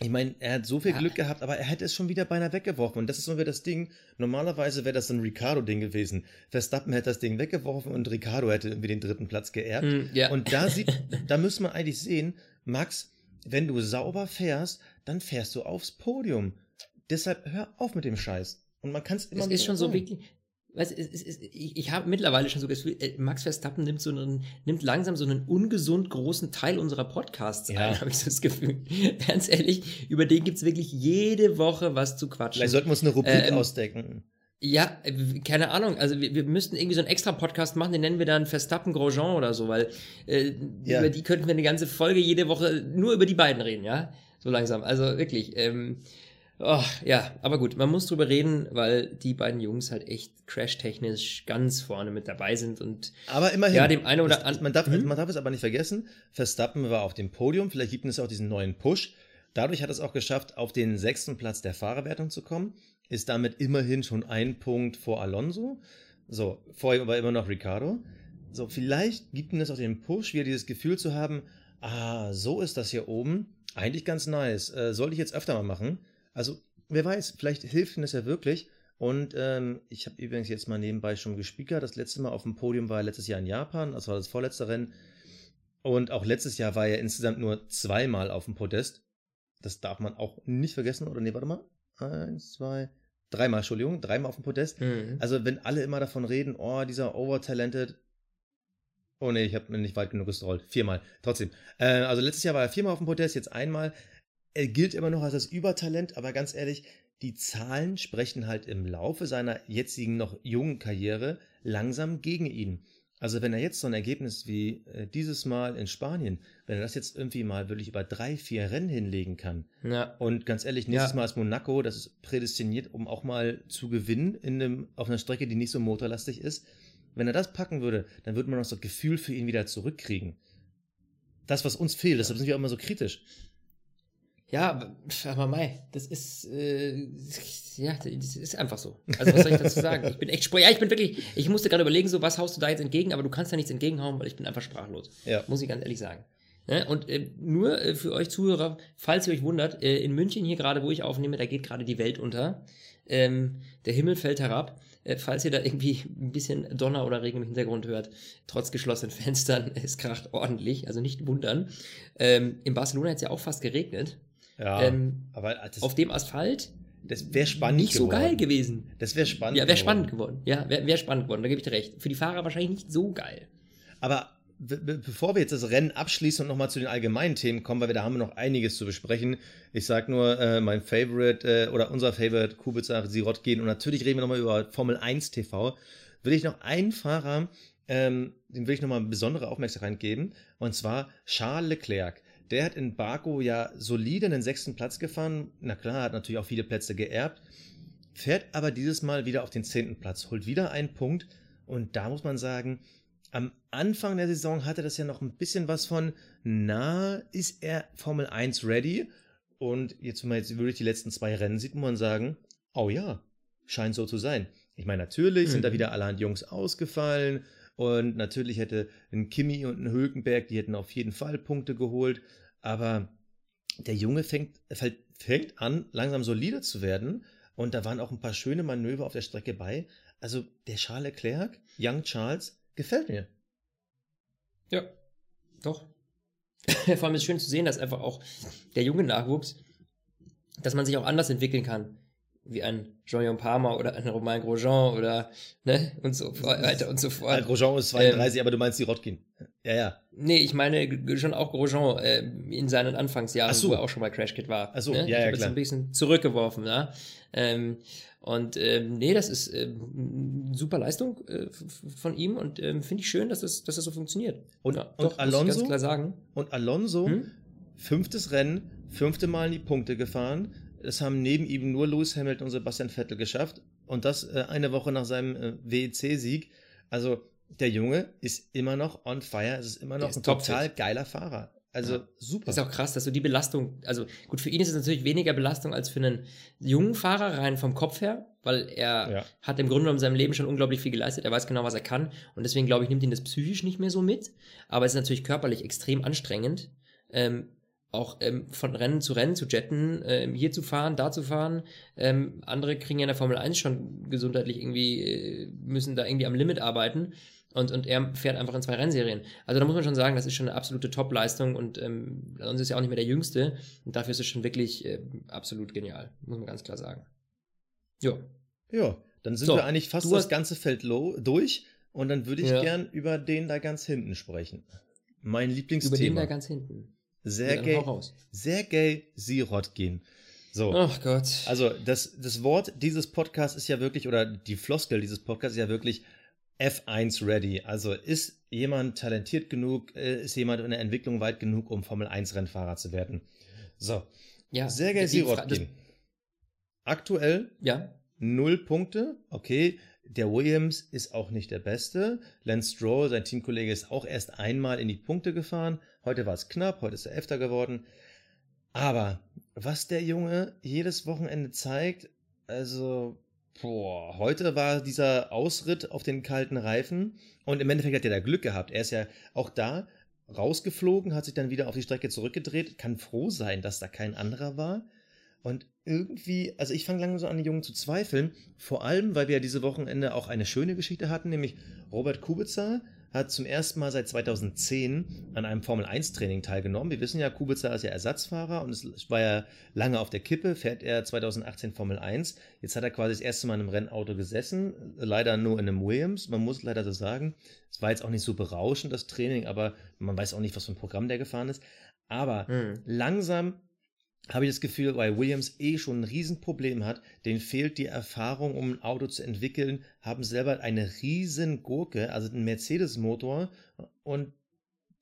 ich meine, er hat so viel Ja. Glück gehabt, aber er hätte es schon wieder beinahe weggeworfen. Und das ist so wieder das Ding. Normalerweise wäre das ein Ricardo-Ding gewesen. Verstappen hätte das Ding weggeworfen und Ricardo hätte irgendwie den dritten Platz geerbt. Hm, ja. Und da sieht, [laughs] da müsste man eigentlich sehen, Max, wenn du sauber fährst, dann fährst du aufs Podium. Deshalb hör auf mit dem Scheiß. Und man kann es immer Es ist schon so wirklich. Weißt, es, es, es, ich, ich habe mittlerweile schon so das Gefühl, äh, Max Verstappen nimmt so einen, nimmt langsam so einen ungesund großen Teil unserer Podcasts Ja. ein, habe ich so das Gefühl. [laughs] Ganz ehrlich, über den gibt's wirklich jede Woche was zu quatschen. Vielleicht sollten wir uns eine Rubrik Ähm, ausdecken. Ja, keine Ahnung. Also wir, wir müssten irgendwie so einen extra Podcast machen, den nennen wir dann Verstappen Grosjean oder so, weil äh, Ja. über die könnten wir eine ganze Folge jede Woche nur über die beiden reden, ja? So langsam. Also wirklich. Ähm, oh, ja, aber gut, man muss drüber reden, weil die beiden Jungs halt echt crashtechnisch ganz vorne mit dabei sind und Aber immerhin. ja, dem einen oder anderen. Man darf, Hm? man darf es aber nicht vergessen, Verstappen war auf dem Podium, vielleicht gibt es auch diesen neuen Push. Dadurch hat es auch geschafft, auf den sechsten Platz der Fahrerwertung zu kommen, ist damit immerhin schon ein Punkt vor Alonso. So, vor ihm aber immer noch Ricardo. So, vielleicht gibt das auch den Push, wieder dieses Gefühl zu haben, ah, so ist das hier oben. Eigentlich ganz nice. Äh, sollte ich jetzt öfter mal machen. Also, wer weiß, vielleicht hilft ihm das ja wirklich. Und ähm, ich habe übrigens jetzt mal nebenbei schon gespiekert. Das letzte Mal auf dem Podium war letztes Jahr in Japan. Das war das vorletzte Rennen. Und auch letztes Jahr war er insgesamt nur zweimal auf dem Podest. Das darf man auch nicht vergessen. Oder nee, warte mal. Eins, zwei, dreimal, Entschuldigung. Dreimal auf dem Podest. Mhm. Also wenn alle immer davon reden, oh, dieser Overtalented. Oh nee, ich habe mir nicht weit genug gestrollt. Viermal. Trotzdem. Äh, also letztes Jahr war er viermal auf dem Podest, jetzt einmal. Er gilt immer noch als das Übertalent, aber ganz ehrlich, die Zahlen sprechen halt im Laufe seiner jetzigen noch jungen Karriere langsam gegen ihn. Also wenn er jetzt so ein Ergebnis wie äh, dieses Mal in Spanien, wenn er das jetzt irgendwie mal wirklich über drei, vier Rennen hinlegen kann. Ja. Und ganz ehrlich, nächstes Mal ist Monaco, das ist prädestiniert, um auch mal zu gewinnen in einem, auf einer Strecke, die nicht so motorlastig ist. Wenn er das packen würde, dann würde man auch so das Gefühl für ihn wieder zurückkriegen. Das, was uns fehlt, deshalb sind wir auch immer so kritisch. Ja, aber Mai, das ist, äh, ja, das ist einfach so. Also was soll ich dazu sagen? Ich bin echt. Ja, ich bin wirklich, ich musste gerade überlegen, so was haust du da jetzt entgegen, aber du kannst da nichts entgegenhauen, weil ich bin einfach sprachlos. Ja. Muss ich ganz ehrlich sagen. Ne? Und äh, nur äh, für euch Zuhörer, falls ihr euch wundert, äh, in München hier gerade, wo ich aufnehme, da geht gerade die Welt unter. Ähm, der Himmel fällt herab. Äh, falls ihr da irgendwie ein bisschen Donner oder Regen im Hintergrund hört, trotz geschlossenen Fenstern, [laughs] es kracht ordentlich, also nicht wundern. Ähm, in Barcelona hat es ja auch fast geregnet. Ja, Ähm, aber das, Auf dem Asphalt das wäre spannend nicht so geworden. geil gewesen. Das wäre spannend. Ja, wäre spannend geworden. Ja, wäre wär spannend geworden, da gebe ich dir recht. Für die Fahrer wahrscheinlich nicht so geil. Aber be- be- bevor wir jetzt das Rennen abschließen und nochmal zu den allgemeinen Themen kommen, weil wir da haben wir noch einiges zu besprechen. Ich sag nur, äh, mein Favorite äh, oder unser Favorite, Kubica, Sirotkin und natürlich reden wir nochmal über Formel 1 TV. Will ich noch einen Fahrer, ähm, dem will ich nochmal besondere Aufmerksamkeit geben, und zwar Charles Leclerc. Der hat in Baku ja solide den sechsten Platz gefahren. Na klar, hat natürlich auch viele Plätze geerbt. Fährt aber dieses Mal wieder auf den zehnten Platz, holt wieder einen Punkt. Und da muss man sagen, am Anfang der Saison hatte das ja noch ein bisschen was von, na, ist er Formel 1 ready? Und jetzt, wenn man jetzt wirklich die letzten zwei Rennen sieht, muss man sagen, oh ja, scheint so zu sein. Ich meine, natürlich sind da Mhm. wieder allerhand Jungs ausgefallen und natürlich hätte ein Kimi und ein Hülkenberg, die hätten auf jeden Fall Punkte geholt, aber der Junge fängt, fängt an, langsam solide zu werden und da waren auch ein paar schöne Manöver auf der Strecke bei. Also der Charles Leclerc, Young Charles, gefällt mir. Ja, doch. [laughs] Vor allem ist es schön zu sehen, dass einfach auch der junge Nachwuchs, dass man sich auch anders entwickeln kann. Wie ein Jean-Yon Palmer oder ein Romain Grosjean oder, ne, und so weiter und so fort. Grosjean ist 32, aber du meinst die Rotkin. Ja, ja. Nee, ich meine schon auch Grosjean äh, in seinen Anfangsjahren, so. wo er auch schon bei Crash Kit war. Ach so, ne? ja, ich ja, klar. ein bisschen zurückgeworfen, ja. Ähm, und ähm, nee, das ist ähm, super Leistung äh, von ihm und ähm, finde ich schön, dass das, dass das so funktioniert. Und- ja, und doch, Alonso? ganz klar sagen. Und Alonso, Hm? fünftes Rennen, fünfte Mal in die Punkte gefahren. Das haben neben ihm nur Lewis Hamilton und Sebastian Vettel geschafft. Und das äh, eine Woche nach seinem äh, WEC-Sieg. Also der Junge ist immer noch on fire. Es ist immer noch ist ein total geiler Fahrer. Also Ja. super. Ist auch krass, dass du die Belastung, also gut, für ihn ist es natürlich weniger Belastung als für einen jungen Fahrer rein vom Kopf her, weil er Ja. hat im Grunde genommen in seinem Leben schon unglaublich viel geleistet, er weiß genau, was er kann und deswegen glaube ich, nimmt ihn das psychisch nicht mehr so mit, aber es ist natürlich körperlich extrem anstrengend, ähm, auch ähm, von Rennen zu Rennen zu jetten, ähm, hier zu fahren, da zu fahren. Ähm, andere kriegen ja in der Formel 1 schon gesundheitlich irgendwie, äh, müssen da irgendwie am Limit arbeiten. Und, und er fährt einfach in zwei Rennserien. Also da muss man schon sagen, das ist schon eine absolute Top-Leistung und ähm, sonst ist er auch nicht mehr der Jüngste. Und dafür ist es schon wirklich äh, absolut genial, muss man ganz klar sagen. Jo. Ja, dann sind So, wir eigentlich fast das ganze Feld low durch. Und dann würde ich Ja. gern über den da ganz hinten sprechen. Mein Über den Lieblingsthema. da ganz hinten. Ja, raus. Sergej Sirotkin. So. Ach Gott. Also das, das Wort dieses Podcasts ist ja wirklich, oder die Floskel dieses Podcasts ist ja wirklich F1 ready. Also ist jemand talentiert genug, äh, ist jemand in der Entwicklung weit genug, um Formel 1 Rennfahrer zu werden. So, ja, Fra- Sirotkin. Aktuell Ja, null Punkte. Okay, der Williams ist auch nicht der Beste. Lance Stroll, sein Teamkollege, ist auch erst einmal in die Punkte gefahren. Heute war es knapp, heute ist er Elfter geworden. Aber was der Junge jedes Wochenende zeigt, also, boah, heute war dieser Ausritt auf den kalten Reifen und im Endeffekt hat er da Glück gehabt. Er ist ja auch da rausgeflogen, hat sich dann wieder auf die Strecke zurückgedreht, kann froh sein, dass da kein anderer war. Und irgendwie, also ich fange langsam so an, die Jungen zu zweifeln. Vor allem, weil wir ja diese Wochenende auch eine schöne Geschichte hatten, nämlich Robert Kubica hat zum ersten Mal seit 2010 an einem Formel-1-Training teilgenommen. Wir wissen ja, Kubica ist ja Ersatzfahrer und es war ja lange auf der Kippe, fährt er 2018 Formel 1. Jetzt hat er quasi das erste Mal in einem Rennauto gesessen, leider nur in einem Williams. Man muss leider so sagen, es war jetzt auch nicht so berauschend, das Training, aber man weiß auch nicht, was für ein Programm der gefahren ist. Aber hm. langsam habe ich das Gefühl, weil Williams eh schon ein Riesenproblem hat, denen fehlt die Erfahrung, um ein Auto zu entwickeln, haben selber eine riesen Gurke, also einen Mercedes-Motor und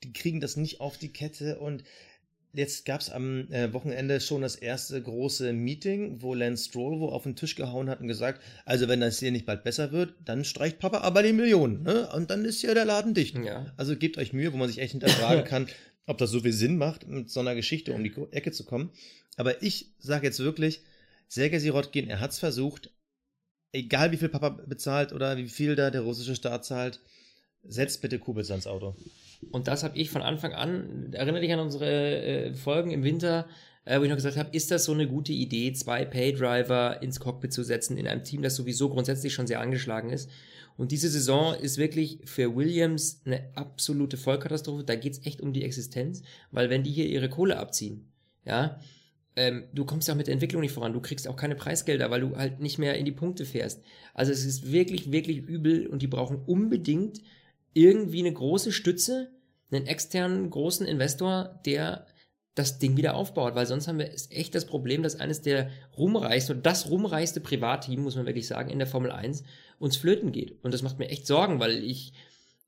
die kriegen das nicht auf die Kette und jetzt gab es am äh, Wochenende schon das erste große Meeting, wo Lance Stroll wo auf den Tisch gehauen hat und gesagt, also wenn das hier nicht bald besser wird, dann streicht Papa aber die Millionen, ne? Und dann ist ja der Laden dicht. Ja. Also gebt euch Mühe, wo man sich echt hinterfragen [laughs] kann, ob das so viel Sinn macht, mit so einer Geschichte um die Ecke zu kommen. Aber ich sage jetzt wirklich, Sergei Sirotkin, er hat es versucht, egal wie viel Papa bezahlt oder wie viel da der russische Staat zahlt, setzt bitte Kubitz ans Auto. Und das habe ich von Anfang an, erinnere dich an unsere äh, Folgen im Winter, äh, wo ich noch gesagt habe, ist das so eine gute Idee, zwei Paydriver ins Cockpit zu setzen in einem Team, das sowieso grundsätzlich schon sehr angeschlagen ist? Und diese Saison ist wirklich für Williams eine absolute Vollkatastrophe. Da geht es echt um die Existenz, weil wenn die hier ihre Kohle abziehen, ja, ähm, du kommst ja auch mit der Entwicklung nicht voran. Du kriegst auch keine Preisgelder, weil du halt nicht mehr in die Punkte fährst. Also es ist wirklich, wirklich übel und die brauchen unbedingt irgendwie eine große Stütze, einen externen großen Investor, der das Ding wieder aufbaut, weil sonst haben wir echt das Problem, dass eines der ruhmreichsten das ruhmreichste Privatteam, muss man wirklich sagen, in der Formel 1 uns flöten geht. Und das macht mir echt Sorgen, weil ich,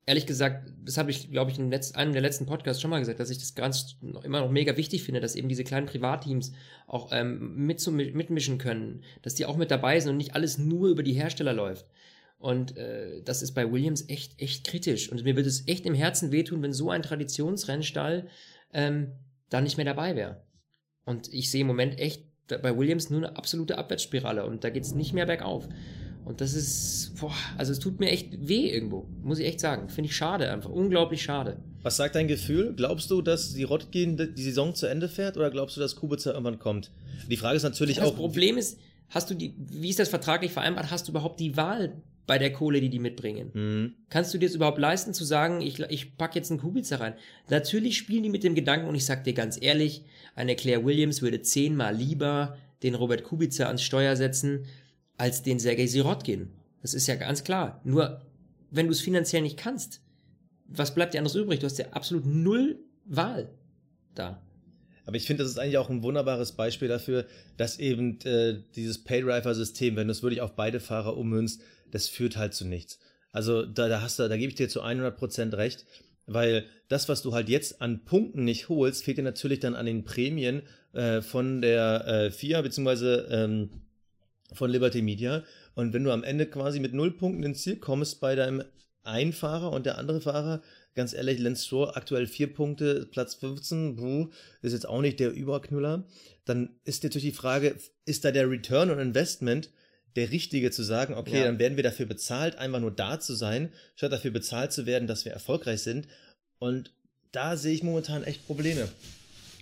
ehrlich gesagt, das habe ich, glaube ich, in einem der letzten Podcasts schon mal gesagt, dass ich das ganz immer noch mega wichtig finde, dass eben diese kleinen Privatteams auch ähm, mit mitmischen können, dass die auch mit dabei sind und nicht alles nur über die Hersteller läuft. Und äh, das ist bei Williams echt, echt kritisch. Und mir würde es echt im Herzen wehtun, wenn so ein Traditionsrennstall ähm, da nicht mehr dabei wäre. Und ich sehe im Moment echt bei Williams nur eine absolute Abwärtsspirale und da geht es nicht mehr bergauf. Und das ist, boah, also es tut mir echt weh irgendwo, muss ich echt sagen. Finde ich schade einfach, unglaublich schade. Was sagt dein Gefühl? Glaubst du, dass die Rotkin die Saison zu Ende fährt oder glaubst du, dass Kubica irgendwann kommt? Die Frage ist natürlich das auch. Das Problem ist, hast du die, wie ist das vertraglich vereinbart? Hast du überhaupt die Wahl bei der Kohle, die die mitbringen? Mhm. Kannst du dir das überhaupt leisten zu sagen, ich, ich packe jetzt einen Kubica rein? Natürlich spielen die mit dem Gedanken und ich sag dir ganz ehrlich, eine Claire Williams würde zehnmal lieber den Robert Kubica ans Steuer setzen, als den Sergei Sirotkin. Das ist ja ganz klar. Nur, wenn du es finanziell nicht kannst, was bleibt dir anderes übrig? Du hast ja absolut null Wahl da. Aber ich finde, das ist eigentlich auch ein wunderbares Beispiel dafür, dass eben äh, dieses Paydriver-System, wenn du es wirklich auf beide Fahrer ummünzt, das führt halt zu nichts. Also da, da hast du, da gebe ich dir zu 100% recht, weil das, was du halt jetzt an Punkten nicht holst, fehlt dir natürlich dann an den Prämien äh, von der äh, FIA beziehungsweise ähm, von Liberty Media. Und wenn du am Ende quasi mit null Punkten ins Ziel kommst bei deinem einen Fahrer und der andere Fahrer, ganz ehrlich, Lance Stroll aktuell vier Punkte, Platz 15, buh, ist jetzt auch nicht der Überknüller, dann ist natürlich die Frage, ist da der Return on Investment der richtige zu sagen, okay, ja. dann werden wir dafür bezahlt, einfach nur da zu sein, statt dafür bezahlt zu werden, dass wir erfolgreich sind. Und da sehe ich momentan echt Probleme.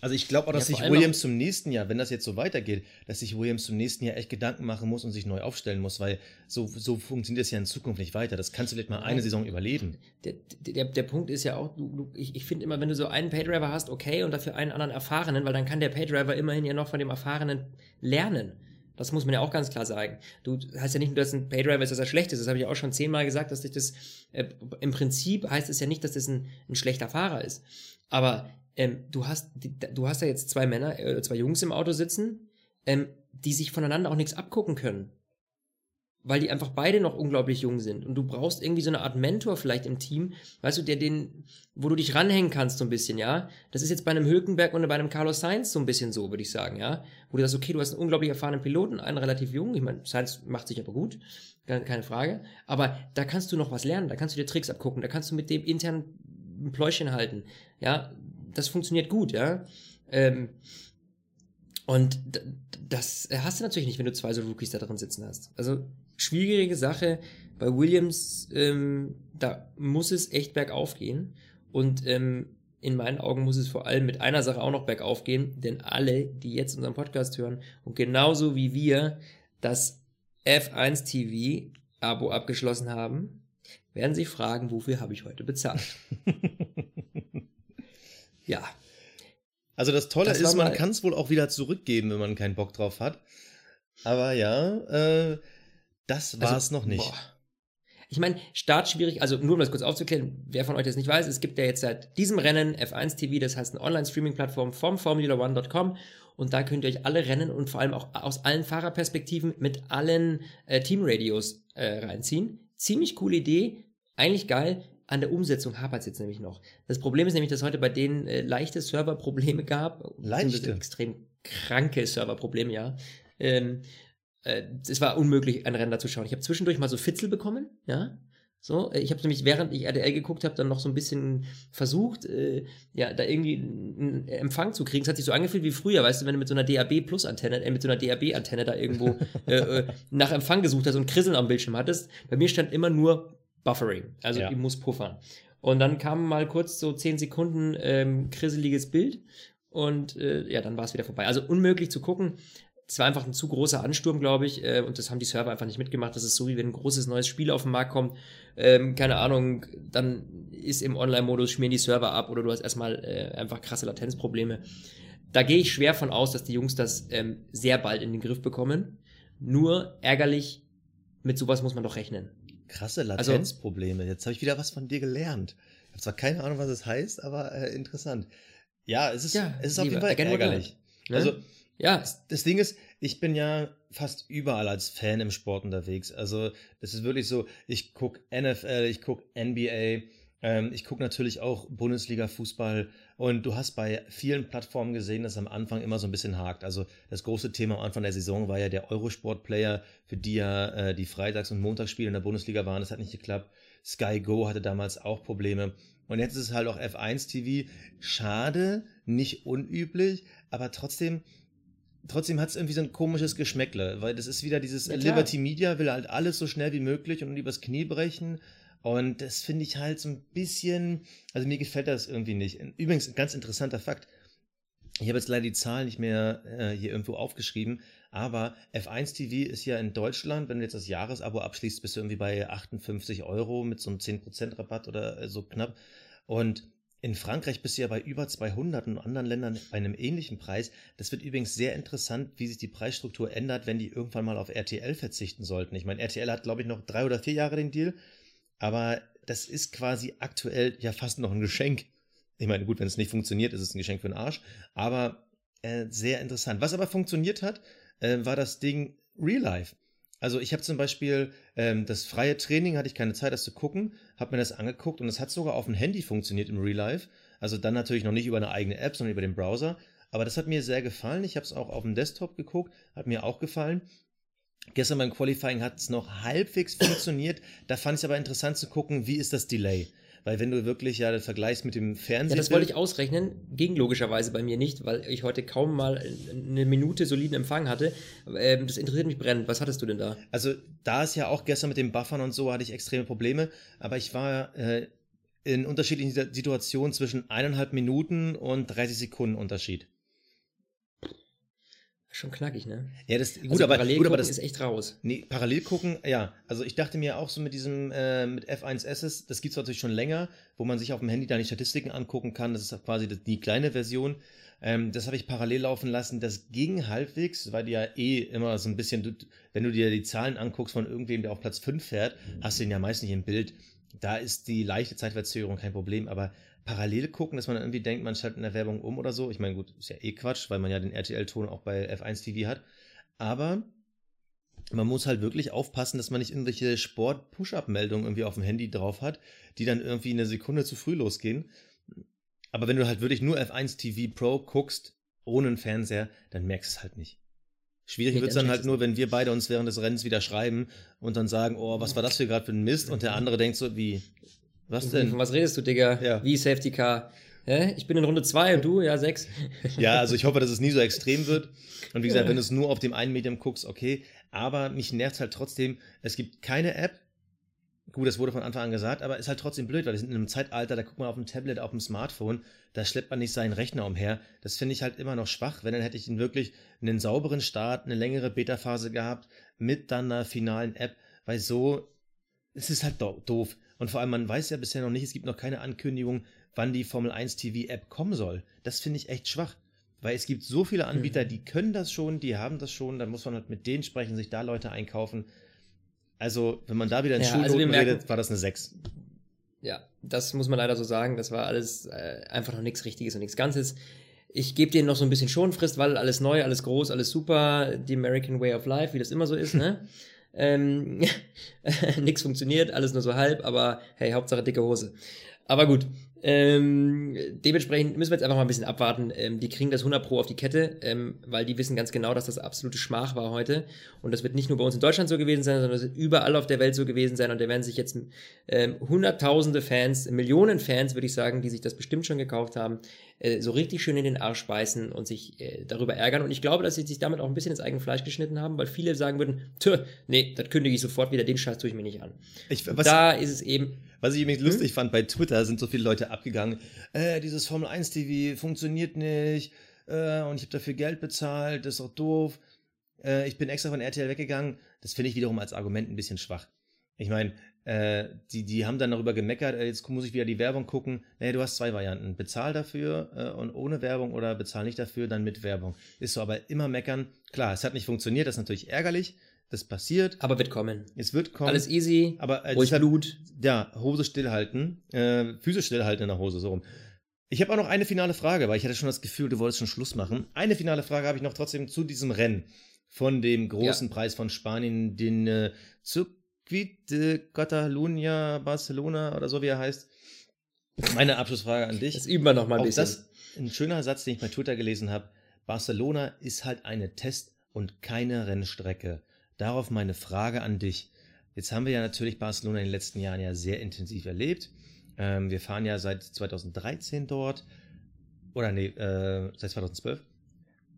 Also ich glaube auch, dass ja, sich Williams zum nächsten Jahr, wenn das jetzt so weitergeht, dass sich Williams zum nächsten Jahr echt Gedanken machen muss und sich neu aufstellen muss, weil so, so funktioniert es ja in Zukunft nicht weiter. Das kannst du vielleicht mal eine Saison überleben. Der, der, der Punkt ist ja auch, du, du, ich, ich finde immer, wenn du so einen Paydriver hast, okay, und dafür einen anderen Erfahrenen, weil dann kann der Paydriver immerhin ja noch von dem Erfahrenen lernen. Das muss man ja auch ganz klar sagen. Du hast ja nicht nur, dass ein Paydriver ist, dass er schlecht ist. Das habe ich auch schon zehnmal gesagt, dass ich das, äh, im Prinzip heißt es ja nicht, dass das ein, ein schlechter Fahrer ist. Aber ähm, du hast, du hast ja jetzt zwei Männer, äh, zwei Jungs im Auto sitzen, ähm, die sich voneinander auch nichts abgucken können. Weil die einfach beide noch unglaublich jung sind. Und du brauchst irgendwie so eine Art Mentor vielleicht im Team, weißt du, der den, wo du dich ranhängen kannst so ein bisschen, ja. Das ist jetzt bei einem Hülkenberg und bei einem Carlos Sainz so ein bisschen so, würde ich sagen, ja. Wo du sagst, okay, du hast einen unglaublich erfahrenen Piloten, einen relativ jungen, ich meine, Sainz macht sich aber gut, keine Frage. Aber da kannst du noch was lernen, da kannst du dir Tricks abgucken, da kannst du mit dem intern ein Pläuschen halten, ja das funktioniert gut, ja. Ähm, und das hast du natürlich nicht, wenn du zwei so Rookies da drin sitzen hast. Also schwierige Sache. Bei Williams, ähm, da muss es echt bergauf gehen. Und ähm, in meinen Augen muss es vor allem mit einer Sache auch noch bergauf gehen, denn alle, die jetzt unseren Podcast hören und genauso wie wir das F1 TV Abo abgeschlossen haben, werden sich fragen, wofür habe ich heute bezahlt? [laughs] ja. Also das Tolle Das ist, man kann es wohl auch wieder zurückgeben, wenn man keinen Bock drauf hat. Aber ja, äh, das war es Also, noch nicht. boah. Ich meine, Start schwierig, also nur um das kurz aufzuklären, wer von euch das nicht weiß, es gibt ja jetzt seit diesem Rennen F1 TV, das heißt eine Online-Streaming-Plattform vom Formula1.com und da könnt ihr euch alle Rennen und vor allem auch aus allen Fahrerperspektiven mit allen äh, Teamradios äh, reinziehen. Ziemlich coole Idee, eigentlich geil. An der Umsetzung hapert es jetzt nämlich noch. Das Problem ist nämlich, dass heute bei denen äh, leichte Serverprobleme gab. Leichte? Extrem kranke Serverprobleme, ja. Ähm, äh, es war unmöglich, ein Rennen zu schauen. Ich habe zwischendurch mal so Fitzel bekommen, ja. So, äh, ich habe nämlich, während ich RTL geguckt habe, dann noch so ein bisschen versucht, äh, ja, da irgendwie einen Empfang zu kriegen. Es hat sich so angefühlt wie früher, weißt du, wenn du mit so einer DAB Plus Antenne, äh, mit so einer DAB Antenne da irgendwo [laughs] äh, äh, nach Empfang gesucht hast und Krisseln am Bildschirm hattest. Bei mir stand immer nur Buffering, also Ja. ich muss puffern. Und dann kam mal kurz so 10 Sekunden ähm, krisseliges Bild und äh, ja, dann war es wieder vorbei. Also unmöglich zu gucken. Es war einfach ein zu großer Ansturm, glaube ich, äh, und das haben die Server einfach nicht mitgemacht. Das ist so, wie wenn ein großes neues Spiel auf den Markt kommt. Ähm, keine Ahnung, dann ist im Online-Modus, schmieren die Server ab oder du hast erstmal äh, einfach krasse Latenzprobleme. Da gehe ich schwer von aus, dass die Jungs das ähm, sehr bald in den Griff bekommen. Nur ärgerlich, mit sowas muss man doch rechnen. Krasse Also- Latenzprobleme. Jetzt habe ich wieder was von dir gelernt. Ich habe zwar keine Ahnung, was es heißt, aber äh, interessant. Ja, es ist, Ja, es ist auf jeden Fall ärgerlich. Ne? Also ja, das Ding ist, ich bin ja fast überall als Fan im Sport unterwegs. Also das ist wirklich so, ich gucke NFL, ich gucke NBA, ähm, ich gucke natürlich auch Bundesliga-Fußball und du hast bei vielen Plattformen gesehen, dass am Anfang immer so ein bisschen hakt. Also das große Thema am Anfang der Saison war ja der Eurosport-Player, für die ja äh, die Freitags- und Montagsspiele in der Bundesliga waren. Das hat nicht geklappt. Sky Go hatte damals auch Probleme. Und jetzt ist es halt auch F1 TV. Schade, nicht unüblich, aber trotzdem trotzdem hat es irgendwie so ein komisches Geschmäckle, weil das ist wieder dieses Ja. Liberty Media will halt alles so schnell wie möglich und übers Knie brechen. Und das finde ich halt so ein bisschen, also mir gefällt das irgendwie nicht. Übrigens, ein ganz interessanter Fakt. Ich habe jetzt leider die Zahlen nicht mehr äh, hier irgendwo aufgeschrieben, aber F1 TV ist ja in Deutschland, wenn du jetzt das Jahresabo abschließt, bist du irgendwie bei 58 Euro mit so einem 10% Rabatt oder äh, so knapp. Und in Frankreich bist du ja bei über 200 und anderen Ländern bei einem ähnlichen Preis. Das wird übrigens sehr interessant, wie sich die Preisstruktur ändert, wenn die irgendwann mal auf RTL verzichten sollten. Ich meine, RTL hat, glaube ich, noch drei oder vier Jahre den Deal, aber das ist quasi aktuell ja fast noch ein Geschenk. Ich meine, gut, wenn es nicht funktioniert, ist es ein Geschenk für den Arsch, aber äh, sehr interessant. Was aber funktioniert hat, äh, war das Ding Real Life. Also ich habe zum Beispiel ähm, das freie Training, hatte ich keine Zeit, das zu gucken, habe mir das angeguckt und es hat sogar auf dem Handy funktioniert im Real Life. Also dann natürlich noch nicht über eine eigene App, sondern über den Browser. Aber das hat mir sehr gefallen. Ich habe es auch auf dem Desktop geguckt, hat mir auch gefallen. Gestern beim Qualifying hat es noch halbwegs funktioniert. Da fand ich es aber interessant zu gucken, wie ist das Delay. Weil wenn du wirklich ja das vergleichst mit dem Ja, Fernsehen. das wollte ich ausrechnen. Ging logischerweise bei mir nicht, weil ich heute kaum mal eine Minute soliden Empfang hatte. Ähm, das interessiert mich brennend. Was hattest du denn da? Also da ist ja auch gestern mit den Buffern und so hatte ich extreme Probleme, aber ich war äh, in unterschiedlichen Situ- Situationen zwischen eineinhalb Minuten und 30 Sekunden Unterschied. Schon knackig, ne? Ja, das gut, Also aber, parallel gut, aber das ist echt raus. Nee, parallel gucken, ja. Also ich dachte mir auch so mit diesem, äh, mit F1S, das gibt's natürlich schon länger, wo man sich auf dem Handy da die Statistiken angucken kann. Das ist quasi die kleine Version. Ähm, das habe ich parallel laufen lassen. Das ging halbwegs, weil die ja eh immer so ein bisschen, wenn du dir die Zahlen anguckst von irgendwem, der auf Platz 5 fährt, hast du ihn ja meist nicht im Bild. Da ist die leichte Zeitverzögerung kein Problem, aber parallel gucken, dass man irgendwie denkt, man schaltet in der Werbung um oder so. Ich meine, gut, ist ja eh Quatsch, weil man ja den RTL-Ton auch bei F1 TV hat. Aber man muss halt wirklich aufpassen, dass man nicht irgendwelche Sport-Push-Up-Meldungen irgendwie auf dem Handy drauf hat, die dann irgendwie eine Sekunde zu früh losgehen. Aber wenn du halt wirklich nur F1 TV Pro guckst, ohne einen Fernseher, dann merkst du es halt nicht. Schwierig Nee, wird's dann dann halt nur, wenn wir beide uns während des Rennens wieder schreiben und dann sagen, oh, was war das für gerade für ein Mist? Und der andere denkt so, wie, was Von denn? was redest du, Digga? Ja. Wie Safety Car? Hä? Ich bin in Runde 2 und du? Ja, 6. Ja, also ich hoffe, dass es nie so extrem [laughs] wird. Und wie gesagt, wenn du es nur auf dem einen Medium guckst, okay. Aber mich nervt halt trotzdem, es gibt keine App, Gut, das wurde von Anfang an gesagt, aber ist halt trotzdem blöd, weil wir sind in einem Zeitalter, da guckt man auf dem Tablet, auf dem Smartphone, da schleppt man nicht seinen Rechner umher. Das finde ich halt immer noch schwach. Wenn, dann hätte ich ihn wirklich einen sauberen Start, eine längere Beta-Phase gehabt, mit dann einer finalen App, weil so, es ist halt do doof. Und vor allem, man weiß ja bisher noch nicht, es gibt noch keine Ankündigung, wann die Formel 1 TV App kommen soll. Das finde ich echt schwach. Weil es gibt so viele Anbieter, mhm. die können das schon, die haben das schon, dann muss man halt mit denen sprechen, sich da Leute einkaufen. Also, wenn man da wieder in ja, Schulnoten also redet, war das eine 6. Ja, das muss man leider so sagen. Das war alles äh, einfach noch nichts Richtiges und nichts Ganzes. Ich gebe denen noch so ein bisschen Schonfrist, weil alles neu, alles groß, alles super, die American Way of Life, wie das immer so ist, ne? [laughs] ähm, [laughs] nix funktioniert, alles nur so halb, aber hey, Hauptsache dicke Hose. Aber gut, ähm, dementsprechend müssen wir jetzt einfach mal ein bisschen abwarten. Ähm, die kriegen das 100 Pro auf die Kette, ähm, weil die wissen ganz genau, dass das absolute Schmach war heute. Und das wird nicht nur bei uns in Deutschland so gewesen sein, sondern es wird überall auf der Welt so gewesen sein. Und da werden sich jetzt ähm, hunderttausende Fans, Millionen Fans, würde ich sagen, die sich das bestimmt schon gekauft haben, äh, so richtig schön in den Arsch beißen und sich äh, darüber ärgern. Und ich glaube, dass sie sich damit auch ein bisschen ins eigene Fleisch geschnitten haben, weil viele sagen würden, tö, nee, das kündige ich sofort wieder, den Scheiß tue ich mir nicht an. Ich, was, da ist es eben was ich übrigens lustig hm? fand, bei Twitter sind so viele Leute abgegangen, äh, dieses Formel 1 TV funktioniert nicht äh, und ich habe dafür Geld bezahlt, das ist auch doof. Äh, ich bin extra von RTL weggegangen. Das finde ich wiederum als Argument ein bisschen schwach. Ich meine, äh, die, die haben dann darüber gemeckert, äh, jetzt muss ich wieder die Werbung gucken. Nee, du hast zwei Varianten. Bezahl dafür äh, und ohne Werbung oder bezahl nicht dafür, dann mit Werbung. Ist so, aber immer meckern. Klar, es hat nicht funktioniert, das ist natürlich ärgerlich. Das passiert. Aber wird kommen. Es wird kommen. Alles easy. Aber äh, ruhig deshalb, Blut. Ja, Hose stillhalten. Äh, Füße stillhalten in der Hose, so rum. Ich habe auch noch eine finale Frage, weil ich hatte schon das Gefühl, du wolltest schon Schluss machen. Eine finale Frage habe ich noch trotzdem zu diesem Rennen von dem großen ja. Preis von Spanien, den äh, Circuit de Catalunya Barcelona oder so wie er heißt. Meine Abschlussfrage an dich. Das üben wir noch mal ein bisschen. Das ein schöner Satz, den ich bei Twitter gelesen habe. Barcelona ist halt eine Test- und keine Rennstrecke. Darauf meine Frage an dich. Jetzt haben wir ja natürlich Barcelona in den letzten Jahren ja sehr intensiv erlebt. Ähm, wir fahren ja seit 2013 dort. Oder nee, äh, seit 2012.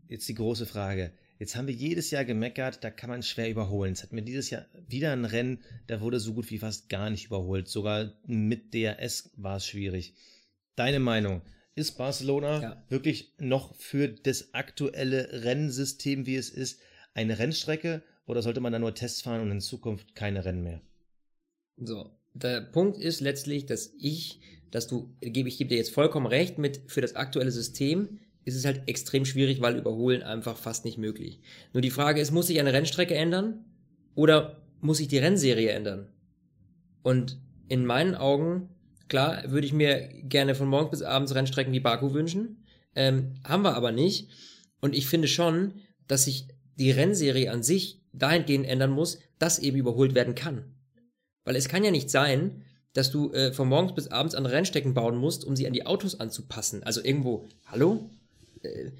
Jetzt die große Frage. Jetzt haben wir jedes Jahr gemeckert, da kann man schwer überholen. Jetzt hatten wir dieses Jahr wieder ein Rennen, da wurde so gut wie fast gar nicht überholt. Sogar mit DRS war es schwierig. Deine Meinung? Ist Barcelona ja. wirklich noch für das aktuelle Rennsystem, wie es ist, eine Rennstrecke oder sollte man da nur Tests fahren und in Zukunft keine Rennen mehr? So, der Punkt ist letztlich, dass ich, dass du, gebe ich gebe dir jetzt vollkommen recht mit, für das aktuelle System ist es halt extrem schwierig, weil Überholen einfach fast nicht möglich. Nur die Frage ist, muss sich eine Rennstrecke ändern oder muss sich die Rennserie ändern? Und in meinen Augen, klar, würde ich mir gerne von morgens bis abends Rennstrecken wie Baku wünschen, ähm, haben wir aber nicht. Und ich finde schon, dass sich die Rennserie an sich dahingehend ändern muss, dass eben überholt werden kann. Weil es kann ja nicht sein, dass du äh, von morgens bis abends an Rennstecken bauen musst, um sie an die Autos anzupassen. Also irgendwo, hallo? Äh,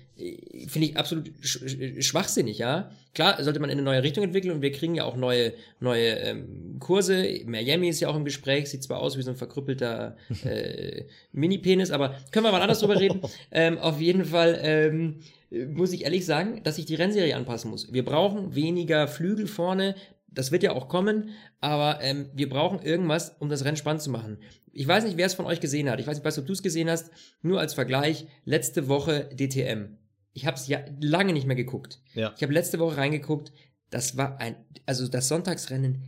Finde ich absolut sch schwachsinnig, ja. Klar, sollte man in eine neue Richtung entwickeln und wir kriegen ja auch neue, neue ähm, Kurse. Miami ist ja auch im Gespräch, sieht zwar aus wie so ein verkrüppelter äh, [laughs] Mini-Penis, aber können wir mal anders drüber reden. [laughs] Ähm, auf jeden Fall ähm, muss ich ehrlich sagen, dass ich die Rennserie anpassen muss. Wir brauchen weniger Flügel vorne. Das wird ja auch kommen, aber ähm, wir brauchen irgendwas, um das Rennen spannend zu machen. Ich weiß nicht, wer es von euch gesehen hat. Ich weiß nicht, ob du es gesehen hast. Nur als Vergleich, letzte Woche DTM. Ich habe es ja lange nicht mehr geguckt. Ja. Ich habe letzte Woche reingeguckt. Das war ein, also das Sonntagsrennen,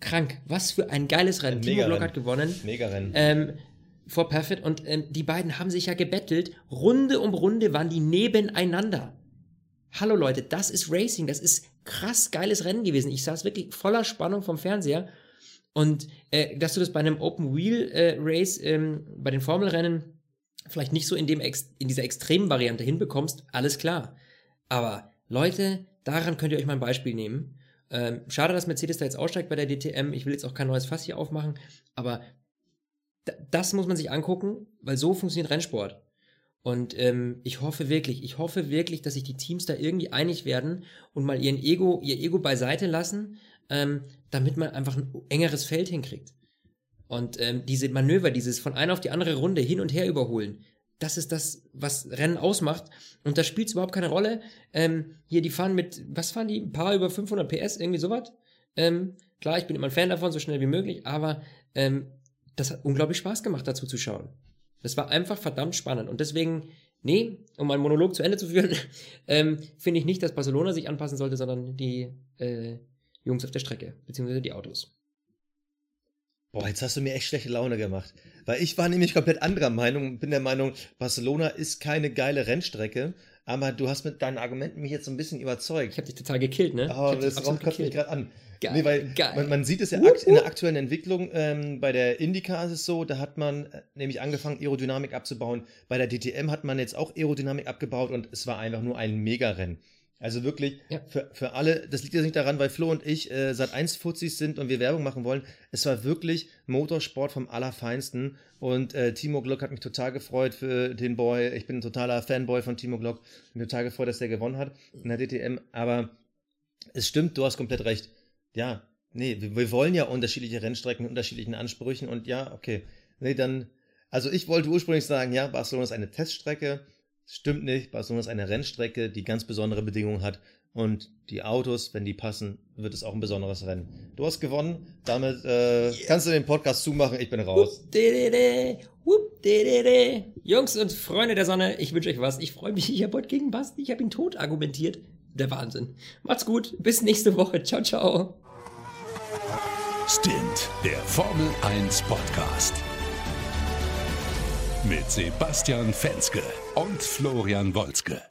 krank. Was für ein geiles Rennen. Ein Timo Glock hat gewonnen. Mega Rennen. Ähm, vor Perfect und ähm, die beiden haben sich ja gebettelt. Runde um Runde waren die nebeneinander. Hallo Leute, das ist Racing, das ist krass geiles Rennen gewesen. Ich saß wirklich voller Spannung vom Fernseher. Und äh, dass du das bei einem Open Wheel äh, Race, ähm, bei den Formelrennen, vielleicht nicht so in, dem in dieser extremen Variante hinbekommst, alles klar. Aber Leute, daran könnt ihr euch mal ein Beispiel nehmen. Ähm, schade, dass Mercedes da jetzt aussteigt bei der DTM. Ich will jetzt auch kein neues Fass hier aufmachen, aber das muss man sich angucken, weil so funktioniert Rennsport. Und ähm, ich hoffe wirklich, ich hoffe wirklich, dass sich die Teams da irgendwie einig werden und mal ihren Ego, ihr Ego beiseite lassen, ähm, damit man einfach ein engeres Feld hinkriegt. Und ähm, diese Manöver, dieses von einer auf die andere Runde hin und her überholen, das ist das, was Rennen ausmacht. Und da spielt es überhaupt keine Rolle. Ähm, hier, die fahren mit, was fahren die? Ein paar über 500 PS, irgendwie sowas? Ähm, klar, ich bin immer ein Fan davon, so schnell wie möglich, aber ähm, das hat unglaublich Spaß gemacht, dazu zu schauen. Das war einfach verdammt spannend. Und deswegen, nee, um meinen Monolog zu Ende zu führen, [laughs] ähm, finde ich nicht, dass Barcelona sich anpassen sollte, sondern die äh, Jungs auf der Strecke, beziehungsweise die Autos. Boah, jetzt hast du mir echt schlechte Laune gemacht. Weil ich war nämlich komplett anderer Meinung. Bin der Meinung, Barcelona ist keine geile Rennstrecke. Aber du hast mit deinen Argumenten mich jetzt so ein bisschen überzeugt. Ich habe dich total gekillt, ne? Oh, das kommt mich gerade an. Geil, nee, weil geil. Man, man sieht es ja akt in der aktuellen Entwicklung. Ähm, bei der Indycar ist es so, da hat man äh, nämlich angefangen, Aerodynamik abzubauen. Bei der DTM hat man jetzt auch Aerodynamik abgebaut und es war einfach nur ein Megarennen. Also wirklich Ja. für, für alle, das liegt jetzt nicht daran, weil Flo und ich äh, seit 1 Fuzis sind und wir Werbung machen wollen. Es war wirklich Motorsport vom Allerfeinsten und äh, Timo Glock hat mich total gefreut für den Boy. Ich bin ein totaler Fanboy von Timo Glock. Bin total gefreut, dass der gewonnen hat in der DTM. Aber es stimmt, du hast komplett recht. Ja, nee, wir, wir wollen ja unterschiedliche Rennstrecken mit unterschiedlichen Ansprüchen und ja, okay. Nee, dann, also ich wollte ursprünglich sagen, ja, Barcelona ist eine Teststrecke. Stimmt nicht, Barcelona ist eine Rennstrecke, die ganz besondere Bedingungen hat und die Autos, wenn die passen, wird es auch ein besonderes Rennen. Du hast gewonnen, damit äh, kannst du den Podcast zumachen, ich bin raus. Dididi, whoop, dididi. Jungs und Freunde der Sonne, ich wünsche euch was. Ich freue mich, ich habe heute gegen Basti, ich habe ihn tot argumentiert. Der Wahnsinn. Macht's gut, bis nächste Woche. Ciao, ciao. Stint, der Formel 1 Podcast. Mit Sebastian Fenske und Florian Wolzke.